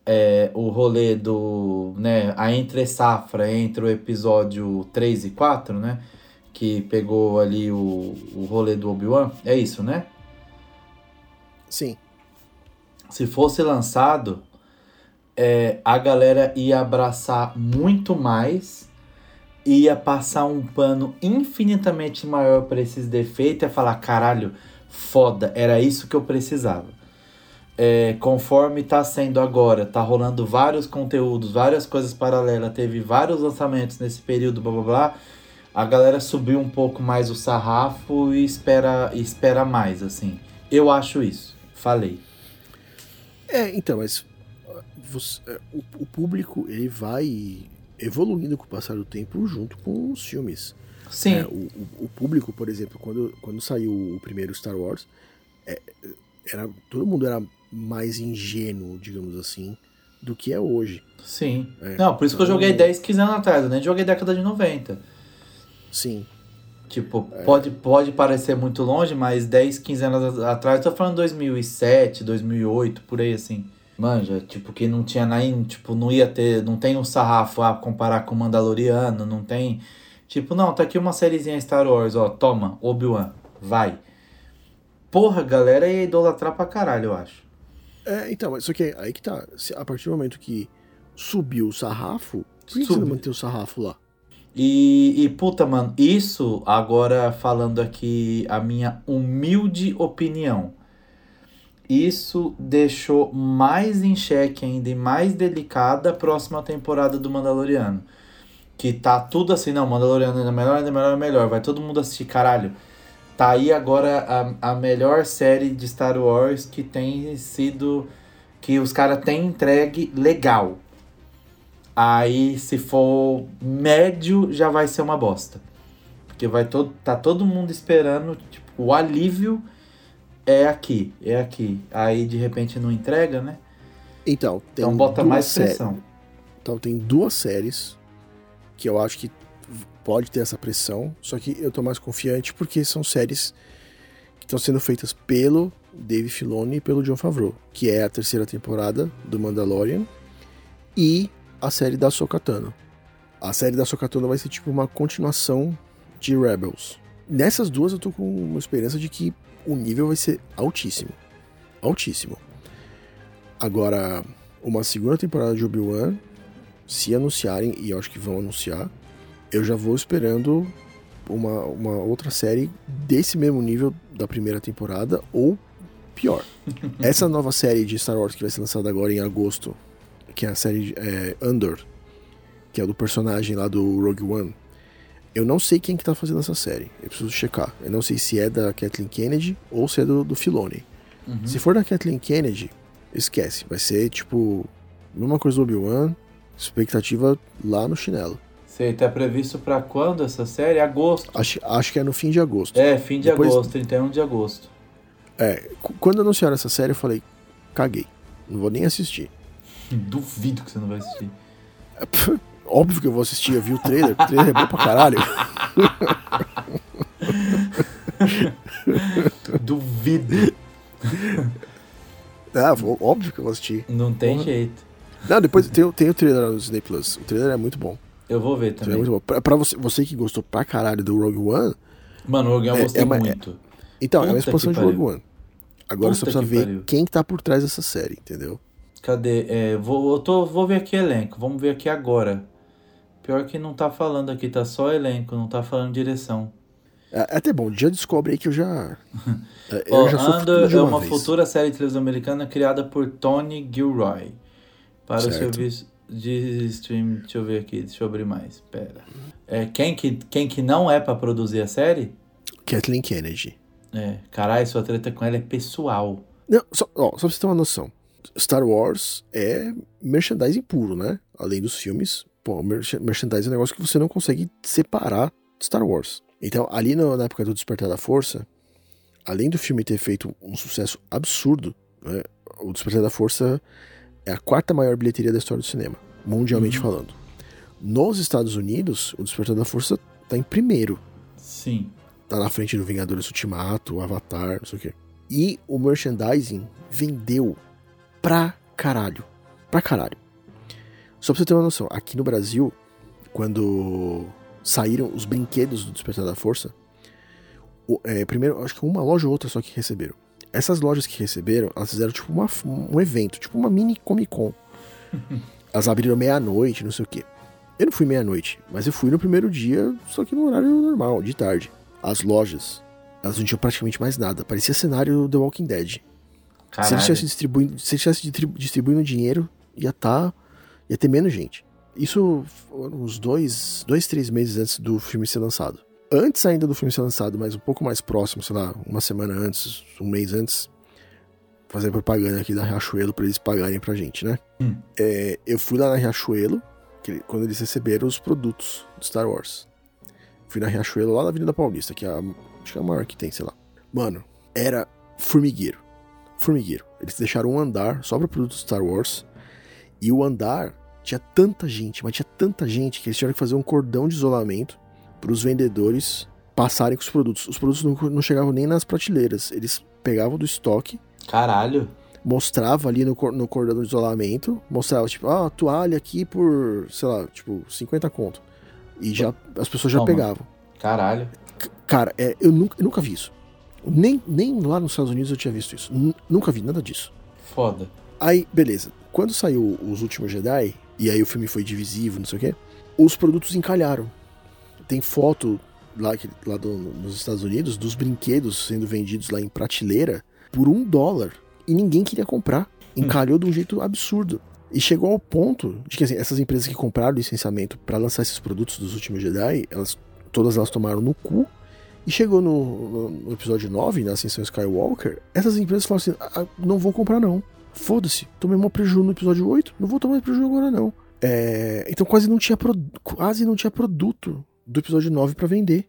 é, o rolê do, né, a entre safra entre o episódio 3 e 4, né, que pegou ali o, o rolê do Obi-Wan, é isso, né? Sim. Se fosse lançado, é, a galera ia abraçar muito mais, ia passar um pano infinitamente maior para esses defeitos ia falar, caralho, foda, era isso que eu precisava. É, conforme tá sendo agora, tá rolando vários conteúdos, várias coisas paralelas, teve vários lançamentos nesse período, blá blá blá. A galera subiu um pouco mais o sarrafo e espera, espera mais, assim. Eu acho isso. Falei. É, então, mas uh, você- é, o, o público ele vai evoluindo com o passar do tempo junto com os filmes. Sim. É, o, o- público, por exemplo, quando, quando saiu o primeiro Star Wars, é, era, todo mundo era mais ingênuo, digamos assim, do que é hoje. Sim. É. Não, por isso que eu joguei 10, 15 anos atrás. Eu nem joguei década de 90. Sim. Tipo, pode, pode parecer muito longe, mas 10, 15 anos atrás, tô falando 2007, 2008, por aí assim. Manja, tipo, que não tinha nem, tipo, não ia ter, não tem um sarrafo a comparar com o Mandaloriano, não tem. Tipo, não, tá aqui uma sériezinha Star Wars, ó, toma, Obi-Wan, vai. Porra, galera ia idolatrar pra caralho, eu acho. É, então, mas só que aí que tá. A partir do momento que subiu o sarrafo, por que você não mantém o sarrafo lá? E, e, puta, mano, isso agora falando aqui a minha humilde opinião. Isso deixou mais em xeque ainda e mais delicada a próxima temporada do Mandaloriano. Que tá tudo assim, não, Mandaloriano ainda melhor, ainda melhor, melhor. Vai todo mundo assistir, caralho. Tá aí agora a, a melhor série de Star Wars que tem sido. Que os caras têm entregue legal. Aí, se for médio, já vai ser uma bosta. Porque vai todo, tá todo mundo esperando, tipo, o alívio é aqui, é aqui. Aí, de repente, não entrega, né? Então, tem Então bota mais pressão. Então tem duas séries que eu acho que pode ter essa pressão, só que eu tô mais confiante porque são séries que estão sendo feitas pelo Dave Filoni e pelo John Favreau, que é a terceira temporada do Mandalorian e a série da Sokatano. A série da Sokatano vai ser tipo uma continuação de Rebels. Nessas duas eu tô com uma esperança de que o nível vai ser altíssimo. Altíssimo. Agora, uma segunda temporada de Obi-Wan, se anunciarem, e eu acho que vão anunciar, eu já vou esperando uma, uma outra série desse mesmo nível da primeira temporada, ou pior. Essa nova série de Star Wars que vai ser lançada agora em agosto, que é a série é, Andor, que é do personagem lá do Rogue One, eu não sei quem que tá fazendo essa série. Eu preciso checar. Eu não sei se é da Kathleen Kennedy ou se é do, do Filoni. Uhum. Se for da Kathleen Kennedy, esquece. Vai ser tipo. Mesma coisa do Obi-Wan. Expectativa lá no chinelo. Você tá previsto pra quando essa série? Agosto. Acho, acho que é no fim de agosto. É, fim de Depois- agosto, 31 de agosto. É, quando anunciaram essa série, eu falei: caguei. Não vou nem assistir. Duvido que você não vai assistir. É, Óbvio que eu vou assistir. Eu vi o trailer. O trailer é bom pra caralho. Duvido. Ah, vou- óbvio que eu vou assistir. Não tem Porra. jeito. Não, depois tem, o- tem o trailer lá no Disney Plus. O trailer é muito bom. Eu vou ver é também. muito bom. Pra, pra você, você que gostou pra caralho do Rogue One, Mano, o Orgão eu É- gostei é uma- muito. então, é uma Puta expansão de Rogue. One. Agora você Puta precisa que ver pariu. quem tá por trás dessa série, entendeu? Cadê? É, vou, eu tô, vou ver aqui elenco. Vamos ver aqui agora. Pior que não tá falando aqui, tá só elenco, não tá falando direção. É, é até bom, já descobre aí que eu já. é, eu Ó, já sou Andor é uma, vez. futura série de televisão americana criada por Tony Gilroy. Para o Certo. serviço de stream. Deixa eu ver aqui, deixa eu abrir mais. Pera. É, quem, que, quem que não é pra produzir a série? Kathleen Kennedy. É, caralho, sua treta com ela é pessoal. Não, só, ó, só pra você ter uma noção. Star Wars é merchandising puro, né? Além dos filmes. Pô, merch- merchandising é um negócio que você não consegue separar de Star Wars. Então, ali na época do Despertar da Força, além do filme ter feito um sucesso absurdo, né? O Despertar da Força é a quarta maior bilheteria da história do cinema, mundialmente falando. Nos Estados Unidos, o Despertar da Força tá em primeiro. Sim. Tá na frente do Vingadores Ultimato, o Avatar, não sei o quê. E o merchandising vendeu pra caralho. Pra caralho. Só pra você ter uma noção, aqui no Brasil, quando saíram os brinquedos do Despertar da Força, o- é, primeiro, acho que uma loja ou outra só que receberam. Essas lojas que receberam, elas fizeram tipo uma- um evento, tipo uma mini Comic Con. elas abriram meia-noite, não sei o quê. Eu não fui meia-noite, mas eu fui no primeiro dia, só que no horário normal, de tarde. As lojas, elas não tinham praticamente mais nada. Parecia cenário do The Walking Dead. Se eles Caralho. estivessem distribuindo, se eles estivessem distribu- distribuindo dinheiro, ia tá, ia ter menos gente. Isso foram uns dois, dois, três meses antes do filme ser lançado. Antes ainda do filme ser lançado, mas um pouco mais próximo, sei lá, uma semana antes, um mês antes, fazer propaganda aqui da Riachuelo pra eles pagarem pra gente, né? Hum. É, eu fui lá na Riachuelo, que- quando eles receberam os produtos do Star Wars. Fui na Riachuelo, lá na Avenida Paulista, que é a, acho que é a maior que tem, sei lá. Mano, era formigueiro. Formigueiro. Eles deixaram um andar só para produtos Star Wars. E o andar tinha tanta gente, mas tinha tanta gente que eles tiveram que fazer um cordão de isolamento para os vendedores passarem com os produtos. Os produtos não, não chegavam nem nas prateleiras. Eles pegavam do estoque, Caralho. mostrava ali no, no cordão de isolamento, mostrava tipo, ah, toalha aqui por, sei lá, tipo, 50 conto. E já as pessoas já Toma. pegavam. Caralho. Cara, é, eu, nunca, eu nunca vi isso. Nem, nem lá nos Estados Unidos eu tinha visto isso. Nu- nunca vi nada disso. Foda. Aí, beleza. Quando saiu Os Últimos Jedi, e aí o filme foi divisivo, não sei o quê, os produtos encalharam. Tem foto lá, lá do- nos Estados Unidos dos brinquedos sendo vendidos lá em prateleira por um dólar. E ninguém queria comprar. Encalhou de um jeito absurdo. E chegou ao ponto de que assim, essas empresas que compraram licenciamento para lançar esses produtos dos Últimos Jedi, elas, todas elas tomaram no cu. E chegou no, no- episódio 9, na Ascensão Skywalker, essas empresas falaram assim: "Ah, não vou comprar não. Foda-se, tomei maior prejuízo no episódio 8, não vou tomar prejuízo agora não. É, então quase não tinha quase não tinha produto do episódio 9 pra vender.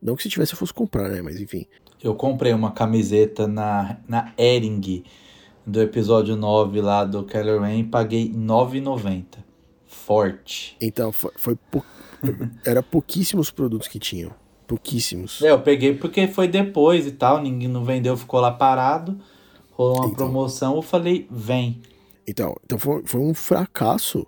Não que se tivesse eu fosse comprar, né? Mas enfim. Eu comprei uma camiseta na, na Ering do episódio 9 lá do Kylo Ren e paguei R$ 9,90. Forte. Então foi, foi pou- era pouquíssimos produtos que tinham. Pouquíssimos. É, eu peguei porque foi depois e tal, ninguém não vendeu, ficou lá parado. Rolou uma Então. promoção, eu falei, vem. Então, então foi, foi um fracasso.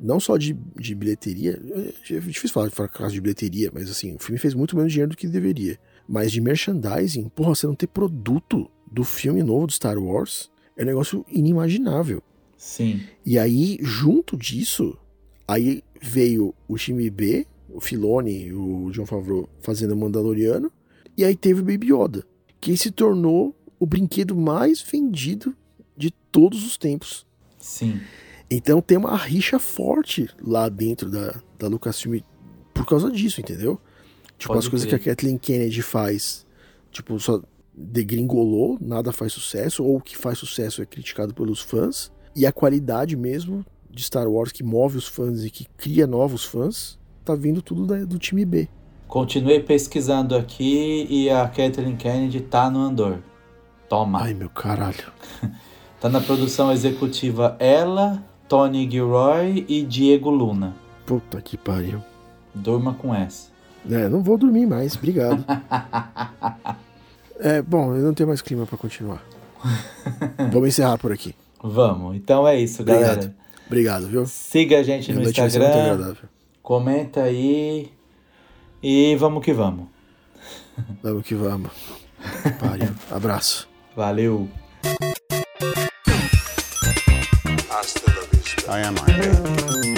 Não só de, de bilheteria. É difícil falar de fracasso de bilheteria, mas assim, o filme fez muito menos dinheiro do que deveria. Mas de merchandising, porra, você não ter produto do filme novo do Star Wars é um negócio inimaginável. Sim. E aí, junto disso, aí veio o time B, o Filoni, o John Favreau fazendo o Mandaloriano, e aí teve o Baby Yoda, que se tornou o brinquedo mais vendido de todos os tempos. Sim. Então tem uma rixa forte lá dentro da, da Lucasfilm por causa disso, entendeu? Tipo, Pode as coisas que a Kathleen Kennedy faz, tipo, só degringolou, nada faz sucesso, ou o que faz sucesso é criticado pelos fãs, e a qualidade mesmo de Star Wars que move os fãs e que cria novos fãs, tá vindo tudo da- do time B. Continuei pesquisando aqui e a Kathleen Kennedy tá no Andor. Toma. Ai, meu caralho. Tá na produção executiva ela, Tony Gilroy e Diego Luna. Puta que pariu. Durma com essa. É, não vou dormir mais, obrigado. é, bom, eu não tenho mais clima pra continuar. Vamos encerrar por aqui. Vamos. Então é isso, Obrigado. galera. Obrigado, viu? Siga a gente Minha no Instagram. Comenta aí. E vamos que vamos. Vamos que vamos. Pariu. Abraço. Valeu. I am Iron.